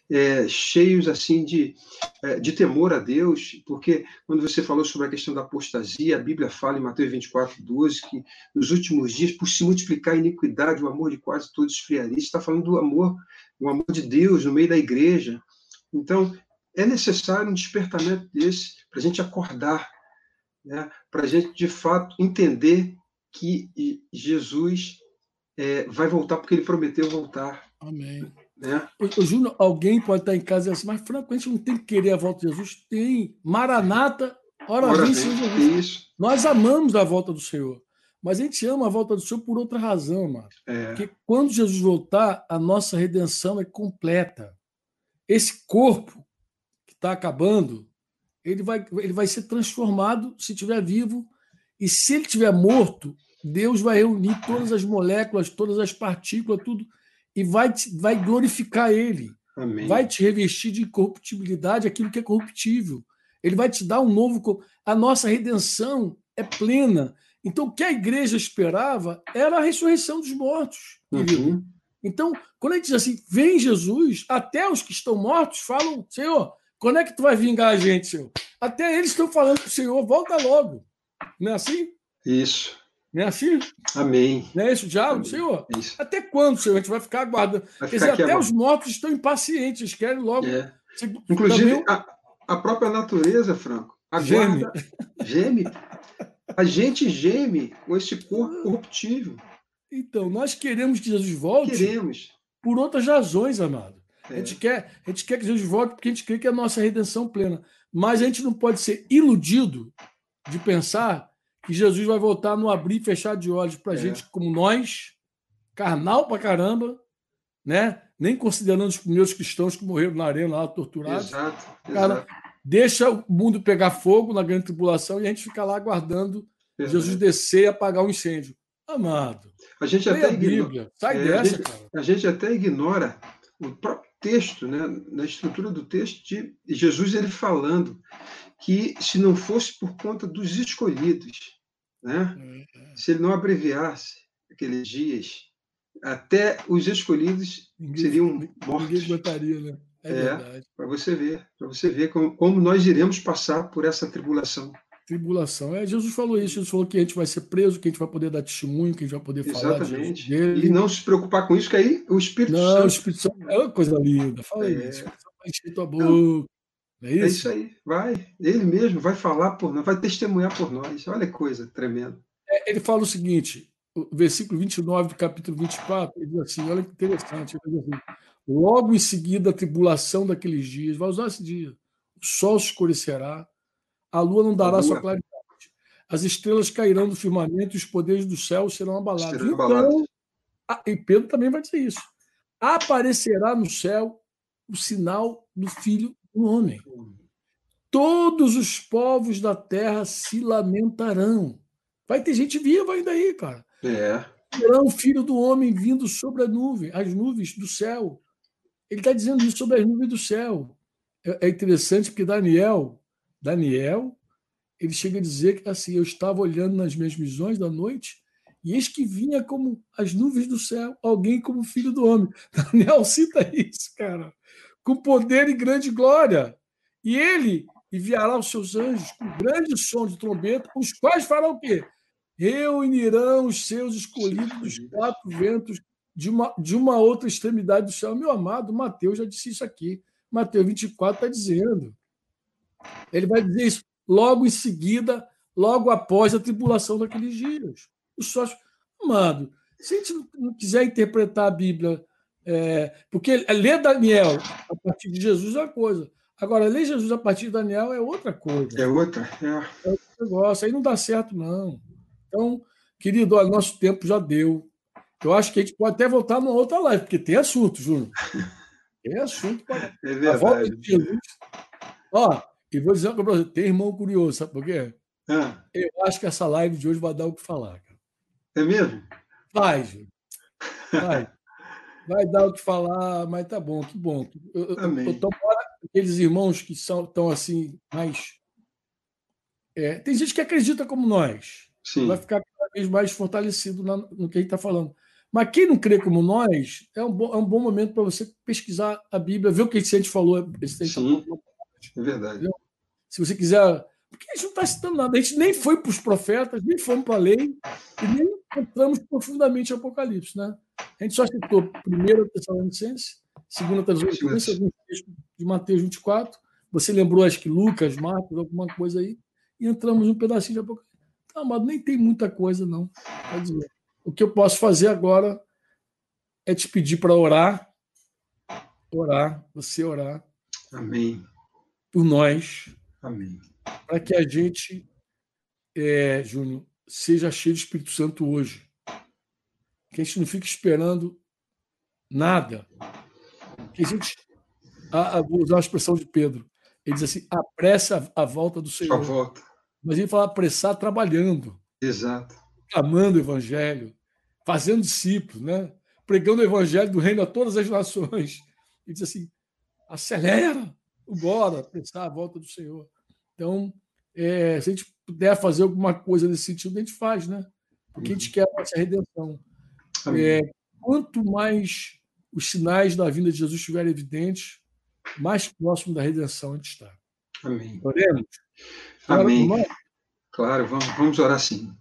é, cheios assim de, é, de temor a Deus, porque quando você falou sobre a questão da apostasia, a Bíblia fala em Mateus 24, 12, que nos últimos dias, por se multiplicar a iniquidade, o amor de quase todos esfriaria. Está falando do amor, o amor de Deus no meio da igreja. Então, é necessário um despertamento desse para a gente acordar, né? para a gente, de fato, entender que Jesus é, vai voltar porque ele prometeu voltar. Amém. Né? Alguém pode estar em casa e assim, mas Franco, a gente não tem que querer a volta de Jesus? Tem. Maranata, ora, Ora vem, Senhor Jesus. Nós amamos a volta do Senhor, mas a gente ama a volta do Senhor por outra razão, mano. É, Porque quando Jesus voltar, a nossa redenção é completa. Esse corpo que está acabando, ele vai, ele vai ser transformado se estiver vivo. E se ele estiver morto, Deus vai reunir todas as moléculas, todas as partículas, tudo, e vai, te- vai glorificar ele amém. vai te revestir de incorruptibilidade aquilo que é corruptível. Ele vai te dar um novo. A nossa redenção é plena. Então, o que a igreja esperava era a ressurreição dos mortos. Uhum. Então, quando gente diz assim, vem Jesus, até os que estão mortos falam, Senhor, quando é que tu vai vingar a gente, Senhor? Até eles estão falando para o Senhor, volta logo. Não é assim? Isso. Não é assim? Amém. Não é esse o diálogo, Senhor? É isso. Até quando, Senhor? A gente vai ficar aguardando. Vai ficar dizer, até agora. os mortos estão impacientes, eles querem logo. É. Também Inclusive, o- a, a própria natureza, Franco, aguarda, geme. A gente geme com esse corpo corruptível. Então, nós queremos que Jesus volte Queremos. por outras razões, amado. A É, gente, quer, a gente quer que Jesus volte porque a gente crê que é a nossa redenção plena. Mas a gente não pode ser iludido de pensar que Jesus vai voltar no abrir e fechar de olhos para É. gente como nós, carnal pra caramba, né? nem considerando os primeiros cristãos que morreram na arena lá, torturados. exato. Cara, exato, Deixa o mundo pegar fogo na grande tribulação e a gente fica lá aguardando exato. Jesus descer e apagar o incêndio. Amado, A gente leia a até ignora, Bíblia. Sai É, a dessa, gente- cara. a gente até ignora o próprio texto, né, na estrutura do texto, de Jesus ele falando que se não fosse por conta dos escolhidos, né, se ele não abreviasse aqueles dias, até os escolhidos ninguém, seriam mortos. Ninguém né? É, é para você ver, para você ver como, como, nós iremos passar por essa tribulação. Tribulação. É, Jesus falou isso, Jesus falou que a gente vai ser preso, que a gente vai poder dar testemunho, que a gente vai poder falar Exatamente. dele. E não se preocupar com isso, que aí o Espírito não, Santo. o Espírito Santo é uma coisa linda. Fala é. isso. Encher tua boca. Não. É isso? é isso aí, vai. Ele mesmo vai falar por nós, vai testemunhar por nós. Olha que coisa tremenda. É, ele fala o seguinte: o versículo 29 do capítulo 24, ele diz assim: olha que interessante. Ele diz assim, Logo em seguida, a tribulação daqueles dias, vai usar esse dia, o sol se escurecerá, a lua não dará lua. sua claridade, as estrelas cairão do firmamento e os poderes do céu serão abalados. Então, e Pedro também vai dizer isso. Aparecerá no céu o sinal do Filho do Homem. Todos os povos da terra se lamentarão. Vai ter gente viva ainda aí, cara. É. Verão o filho do homem vindo sobre a nuvem, as nuvens do céu. Ele está dizendo isso sobre as nuvens do céu. É, é interessante porque Daniel, Daniel, ele chega a dizer que assim, eu estava olhando nas minhas visões da noite e eis que vinha como as nuvens do céu, alguém como filho do homem. Daniel cita isso, cara, com poder e grande glória. E ele enviará os seus anjos com grande som de trombeta, os quais farão o quê? reunirão os seus escolhidos dos quatro ventos de uma, de uma outra extremidade do céu. Meu amado, Mateus já disse isso aqui. Mateus 24 está dizendo. Ele vai dizer isso logo em seguida, logo após a tribulação daqueles dias. Os sócios, amado, se a gente não quiser interpretar a Bíblia, é, porque ler Daniel a partir de Jesus é uma coisa. Agora, ler Jesus a partir de Daniel é outra coisa. É outra, é. É outro negócio. Aí não dá certo, não. Então, querido, nosso tempo já deu. Eu acho que a gente pode até voltar numa outra live, porque tem assunto, Júnior. Tem assunto. Para... É verdade. A volta de Jesus. Ó, e vou dizer para você, tem irmão curioso, sabe por quê? Ah. Eu acho que essa live de hoje vai dar o que falar. Cara. É mesmo? Vai, Júnior. Vai. Vai dar o que falar, mas tá bom, que bom. Eu, Amém. Eu, eu, aqueles irmãos que são tão assim, mais. É, tem gente que acredita como nós. Sim. vai ficar cada vez mais fortalecido no que a gente está falando. Mas quem não crê como nós, é um bom, é um bom momento para você pesquisar a Bíblia, ver o que a gente falou. Esse Sim, é verdade. Entendeu? Se você quiser. Porque a gente não está citando nada, a gente nem foi para os profetas, nem fomos para a lei, e nem entramos profundamente em Apocalipse. Né? A gente só citou 1 Tessalonicense, 2 Tessalonicense, alguns textos de Mateus 24. Você lembrou, acho que Lucas, Marcos, alguma coisa aí, e entramos um pedacinho de Apocalipse. Não, mas nem tem muita coisa, não. Dizer, o que eu posso fazer agora é te pedir para orar, orar, você orar. Amém. Por nós. Amém. Para que a gente, é, Júnior, seja cheio de Espírito Santo hoje. Que a gente não fique esperando nada. Que a gente. A, a, vou usar a expressão de Pedro. Ele diz assim: apressa a, a volta do Senhor. A volta. Mas ele fala apressar trabalhando. Exato. Clamando o evangelho, fazendo discípulos, né? pregando o evangelho do reino a todas as nações. Ele diz assim: acelera, bora, apressar a volta do Senhor. Então, é, se a gente puder fazer alguma coisa nesse sentido, a gente faz, né? Porque a gente quer a nossa redenção. É, quanto mais os sinais da vinda de Jesus estiverem evidentes, mais próximo da redenção a gente está. Amém. Oremos? Amém. Claro, vamos, vamos orar sim.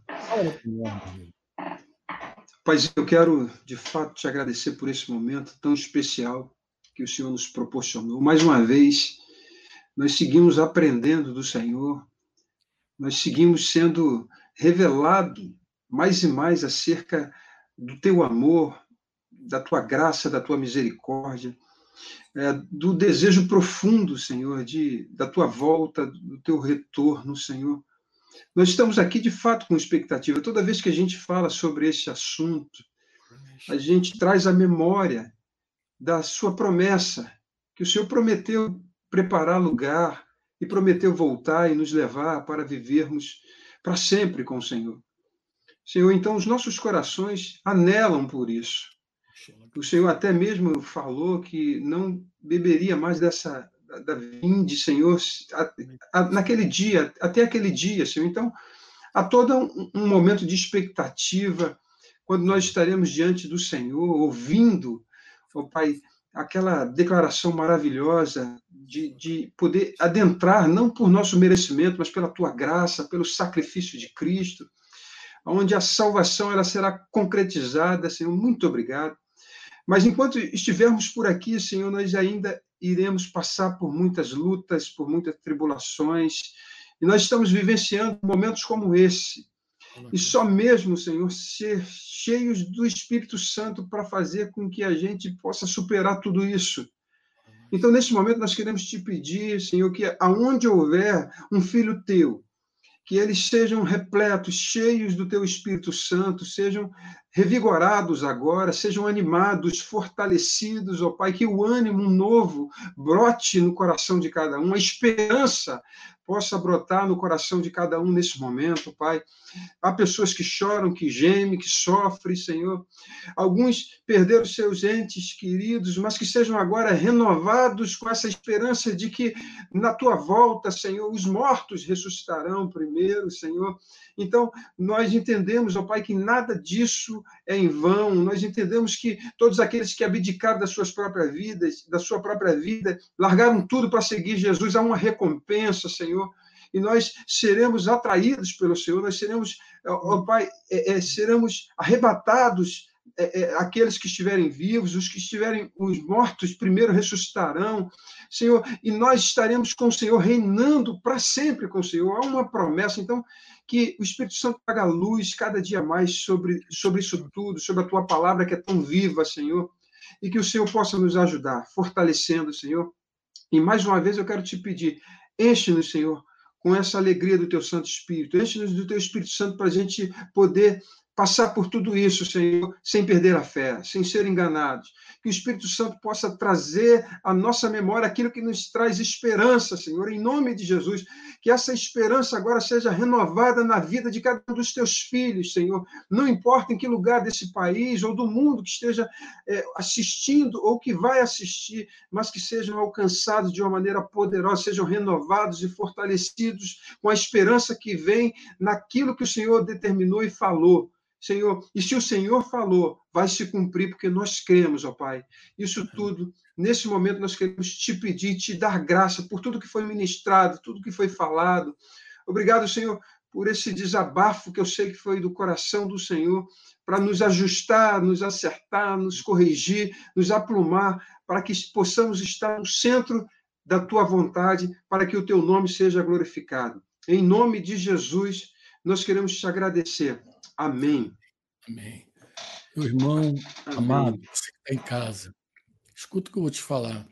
Pai, eu quero de fato te agradecer por esse momento tão especial que o Senhor nos proporcionou. Mais uma vez, nós seguimos aprendendo do Senhor, nós seguimos sendo revelado mais e mais acerca do teu amor, da tua graça, da tua misericórdia é, do desejo profundo, Senhor, de, da tua volta, do teu retorno, Senhor. Nós estamos aqui de fato com expectativa. Toda vez que a gente fala sobre esse assunto, a gente traz a memória da sua promessa, que o Senhor prometeu preparar lugar e prometeu voltar e nos levar para vivermos para sempre com o Senhor. Senhor, então os nossos corações anelam por isso. O Senhor até mesmo falou que não beberia mais dessa da vinde, Senhor, naquele dia, até aquele dia, Senhor. Então, há todo um, um momento de expectativa quando nós estaremos diante do Senhor, ouvindo, ó Pai, aquela declaração maravilhosa de, de poder adentrar, não por nosso merecimento, mas pela tua graça, pelo sacrifício de Cristo, onde a salvação ela será concretizada, Senhor. Muito obrigado. Mas enquanto estivermos por aqui, Senhor, nós ainda iremos passar por muitas lutas, por muitas tribulações, e nós estamos vivenciando momentos como esse. E só mesmo, Senhor, ser cheios do Espírito Santo para fazer com que a gente possa superar tudo isso. Então, nesse momento, nós queremos te pedir, Senhor, que aonde houver um filho teu, que eles sejam repletos, cheios do teu Espírito Santo, sejam revigorados agora, sejam animados, fortalecidos, ó Pai, que o ânimo novo brote no coração de cada um, a esperança possa brotar no coração de cada um nesse momento, Pai. Há pessoas que choram, que gemem, que sofrem, Senhor. Alguns perderam seus entes queridos, mas que sejam agora renovados com essa esperança de que na tua volta, Senhor, os mortos ressuscitarão primeiro, Senhor. Então, nós entendemos, ó Pai, que nada disso é em vão. Nós entendemos que todos aqueles que abdicaram das suas próprias vidas, da sua própria vida, largaram tudo para seguir Jesus, há uma recompensa, Senhor. E nós seremos atraídos pelo Senhor, nós seremos, ó Pai, é, é, seremos arrebatados, é, é, aqueles que estiverem vivos, os que estiverem, os mortos primeiro ressuscitarão, Senhor, e nós estaremos com o Senhor, reinando para sempre com o Senhor. Há uma promessa, então, que o Espírito Santo traga luz cada dia mais sobre, sobre isso tudo, sobre a tua palavra que é tão viva, Senhor, e que o Senhor possa nos ajudar, fortalecendo, Senhor. E mais uma vez eu quero te pedir, enche-nos, Senhor, com essa alegria do teu Santo Espírito. Enche-nos do teu Espírito Santo para a gente poder passar por tudo isso, Senhor, sem perder a fé, sem ser enganados. Que o Espírito Santo possa trazer à nossa memória aquilo que nos traz esperança, Senhor, em nome de Jesus. Que essa esperança agora seja renovada na vida de cada um dos teus filhos, Senhor. Não importa em que lugar desse país ou do mundo que esteja é, assistindo ou que vai assistir, mas que sejam alcançados de uma maneira poderosa, sejam renovados e fortalecidos com a esperança que vem naquilo que o Senhor determinou e falou. Senhor, e se o Senhor falou, vai se cumprir, porque nós cremos, ó Pai. Isso tudo, nesse momento, nós queremos te pedir, te dar graça por tudo que foi ministrado, tudo que foi falado. Obrigado, Senhor, por esse desabafo que eu sei que foi do coração do Senhor, para nos ajustar, nos acertar, nos corrigir, nos aplumar, para que possamos estar no centro da tua vontade, para que o teu nome seja glorificado. Em nome de Jesus, nós queremos te agradecer Amém. Amém. Meu irmão Amém. amado, você que está em casa, escuta o que eu vou te falar.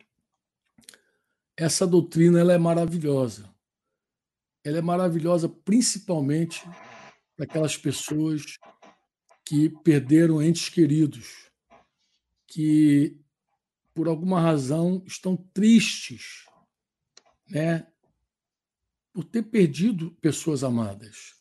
Essa doutrina ela é maravilhosa. Ela é maravilhosa principalmente para aquelas pessoas que perderam entes queridos, que por alguma razão estão tristes, né, por ter perdido pessoas amadas.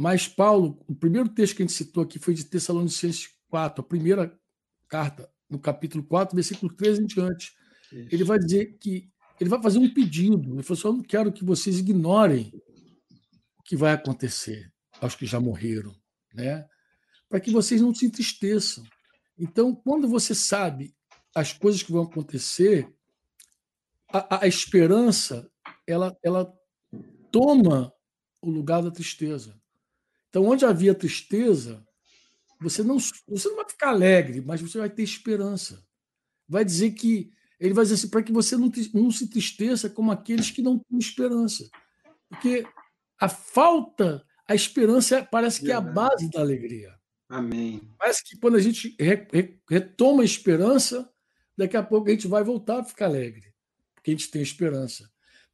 Mas Paulo, o primeiro texto que a gente citou aqui foi de Tessalonicenses 4, a primeira carta, no capítulo 4, versículo 13 em diante. Isso. Ele vai dizer que ele vai fazer um pedido. Ele falou assim: Eu não quero que vocês ignorem o que vai acontecer aos que já morreram, né? para que vocês não se entristeçam. Então, quando você sabe as coisas que vão acontecer, a, a esperança ela, ela toma o lugar da tristeza. Então, onde havia tristeza, você não, você não vai ficar alegre, mas você vai ter esperança. Vai dizer que. Ele vai dizer assim, para que você não, não se tristeça como aqueles que não têm esperança. Porque a falta, a esperança parece que é a base da alegria. Amém. Parece que quando a gente retoma a esperança, daqui a pouco a gente vai voltar a ficar alegre, porque a gente tem esperança.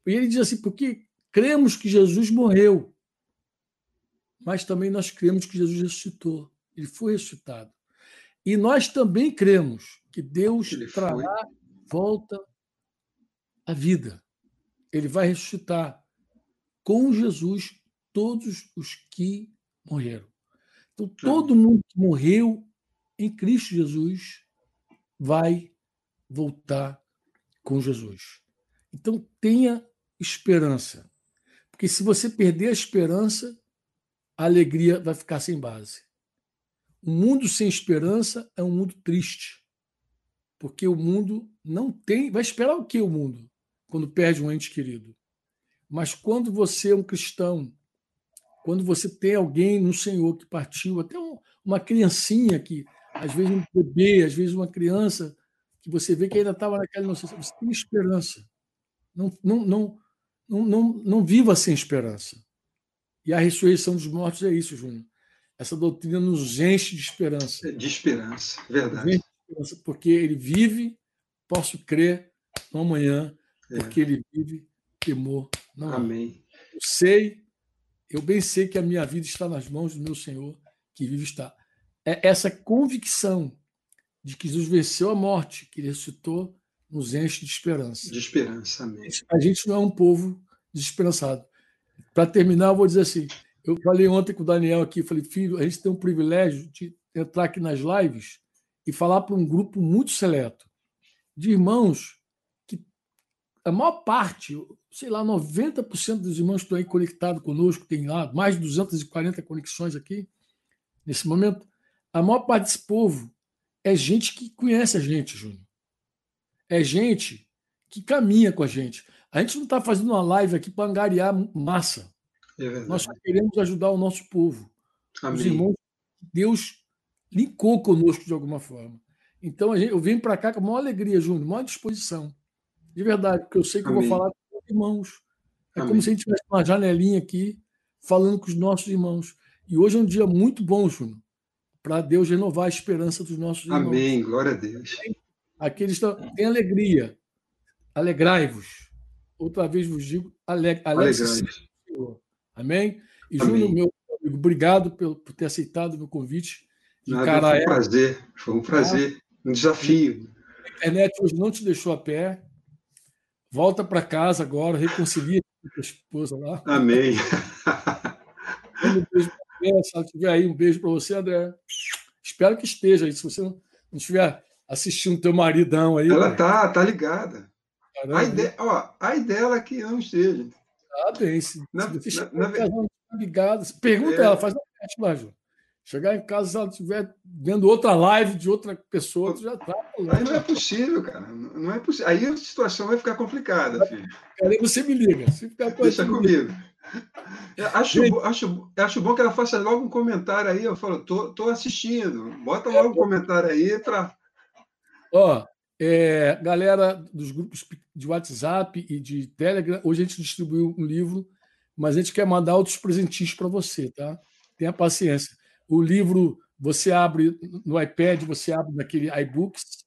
E ele diz assim: porque cremos que Jesus morreu mas também nós cremos que Jesus ressuscitou. Ele foi ressuscitado. E nós também cremos que Deus Ele trará foi. volta à vida. Ele vai ressuscitar com Jesus todos os que morreram. Então, todo mundo que morreu em Cristo Jesus vai voltar com Jesus. Então, tenha esperança. Porque se você perder a esperança, a alegria vai ficar sem base. Um mundo sem esperança é um mundo triste. Porque o mundo não tem. Vai esperar o que o mundo quando perde um ente querido? Mas quando você é um cristão, quando você tem alguém no Senhor que partiu, até uma criancinha que, às vezes um bebê, às vezes uma criança, que você vê que ainda estava naquela inocência, você tem esperança. Não, não, não, não, não, não viva sem esperança. E a ressurreição dos mortos é isso, Júnior. Essa doutrina nos enche de esperança. De esperança, verdade. porque ele vive, posso crer no amanhã, é. porque ele vive, temor não Amém. Eu sei, eu bem sei que a minha vida está nas mãos do meu Senhor, que vive está. É essa convicção de que Jesus venceu a morte, que ele ressuscitou, nos enche de esperança. De esperança, amém. A gente não é um povo desesperançado. Para terminar, eu vou dizer assim: eu falei ontem com o Daniel aqui, falei, filho, a gente tem um privilégio de entrar aqui nas lives e falar para um grupo muito seleto de irmãos que a maior parte, sei lá, 90% dos irmãos que estão aí conectados conosco, tem lá mais de 240 conexões aqui, nesse momento, a maior parte desse povo é gente que conhece a gente, Júnior. É gente que caminha com a gente. A gente não está fazendo uma live aqui para angariar massa. É Nós só queremos ajudar o nosso povo. Amém. Os irmãos Deus linkou conosco de alguma forma. Então gente, eu venho para cá com a maior alegria, Júnior, maior disposição. De verdade, porque eu sei que Amém. eu vou falar com os irmãos. É Amém. como se a gente tivesse uma janelinha aqui falando com os nossos irmãos. E hoje é um dia muito bom, Júnior, para Deus renovar a esperança dos nossos irmãos. Amém, glória a Deus. Aqueles que têm alegria. Alegrai-vos. Outra vez vos digo, aleg alegrai-vos. Amém? E, Amém. Júnior, meu amigo, obrigado por, por ter aceitado o meu convite. Nada, foi um prazer, foi um prazer, um desafio. A internet hoje não te deixou a pé. Volta para casa agora, reconcilia com a tua esposa lá. Amém. Um beijo pra se ela tiver aí, um beijo para você, André. Espero que esteja aí. Se você não estiver assistindo teu maridão aí. Ela tá, tá ligada. Caramba. A ideia, ó, a ideia é que não esteja. Ah, bem. Se, na, se na, na, ligado, pergunta é... ela, faz uma teste lá, João. Chegar em casa, se ela estiver vendo outra live de outra pessoa, tu já tá. Aí não é possível, cara. Não é possível. Aí a situação vai ficar complicada, filho. Aí você me liga. Se ficar Deixa comigo. Acho, acho, acho bom que ela faça logo um comentário aí. Eu falo, tô, tô assistindo. Bota logo um comentário aí para. Ó, é, galera dos grupos de WhatsApp e de Telegram, hoje a gente distribuiu um livro, mas a gente quer mandar outros presentinhos para você, tá? Tenha paciência. O livro você abre no iPad, você abre naquele iBooks,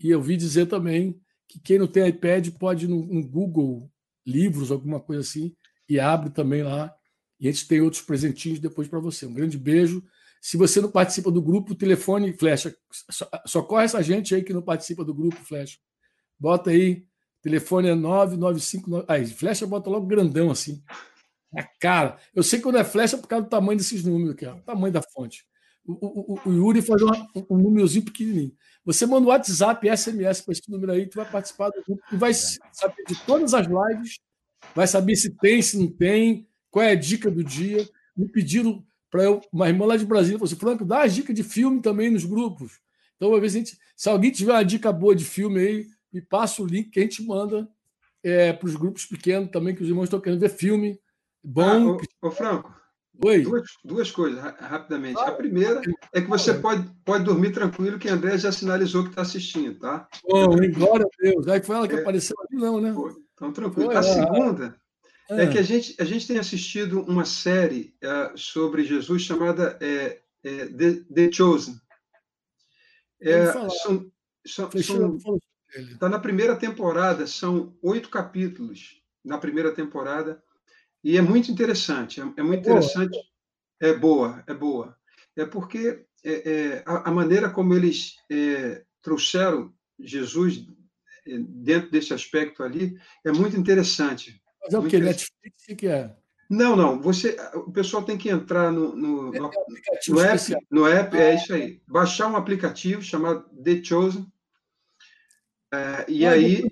e eu vi dizer também que quem não tem iPad pode ir no, no Google Livros, alguma coisa assim, e abre também lá. E a gente tem outros presentinhos depois para você. Um grande beijo. Se você não participa do grupo, telefone flecha. Só, corre essa gente aí que não participa do grupo flecha. Bota aí, telefone é 995. Aí, flecha bota logo grandão assim. Na cara. Eu sei que quando é flecha é por causa do tamanho desses números aqui, ó, o tamanho da fonte. O, o, o Yuri faz um, um númerozinho pequenininho. Você manda o WhatsApp, SMS para esse número aí, tu vai participar do grupo e vai saber de todas as lives, vai saber se tem, se não tem, qual é a dica do dia. Me pediram para eu, uma irmã lá de Brasília falou assim: Franco, dá as dicas de filme também nos grupos. Então, uma vez a gente, se alguém tiver uma dica boa de filme aí, me passa o link que a gente manda é, para os grupos pequenos também, que os irmãos estão querendo ver filme bom. Ah, ô, ô, Franco, Oi. Duas, duas coisas, rapidamente. A primeira é que você pode, pode dormir tranquilo, que a André já sinalizou que está assistindo, tá? Bom, glória a Deus. Aí foi ela que é, apareceu ali, não, né? Foi. Então, tranquilo. Foi, a segunda é. é que a gente, a gente tem assistido uma série uh, sobre Jesus chamada é, é, The, The, Chosen. É, são, são, são, está na primeira temporada, são oito capítulos na primeira temporada, e é muito interessante. É, é muito interessante. Boa. É boa, é boa. É porque é, a, a, maneira como eles trouxeram Jesus dentro desse aspecto ali é muito interessante. Mas é o que? Netflix? O que é? Não, não. Você, o pessoal tem que entrar no, no, no, no app, no app é isso aí. Baixar um aplicativo chamado The Chosen. É, e aí.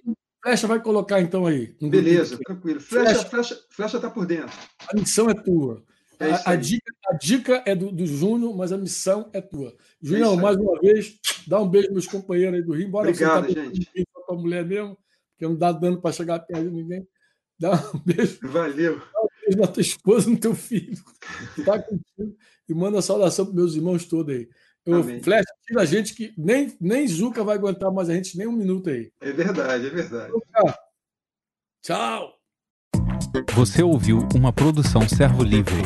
Flecha vai colocar então aí. Beleza, tranquilo. Flecha, flecha, flecha está por dentro. A missão é tua. É a, a, dica, a, dica, é do, do Júnior, mas a missão é tua. Júnior, é mais uma vez, dá um beijo meus companheiros aí do Rio. Embora Obrigado, você tá gente. Com a mulher mesmo, porque não dá dando para chegar perto de ninguém. Dá um beijo. Valeu. Dá um beijo na tua esposa, no teu filho. Está contigo. E manda saudação para meus irmãos todos aí. Eu, Flash, tira a gente que nem, nem Zuca vai aguentar mais a gente nem um minuto aí. É verdade, é verdade. Tchau. Você ouviu uma produção Servo Livre.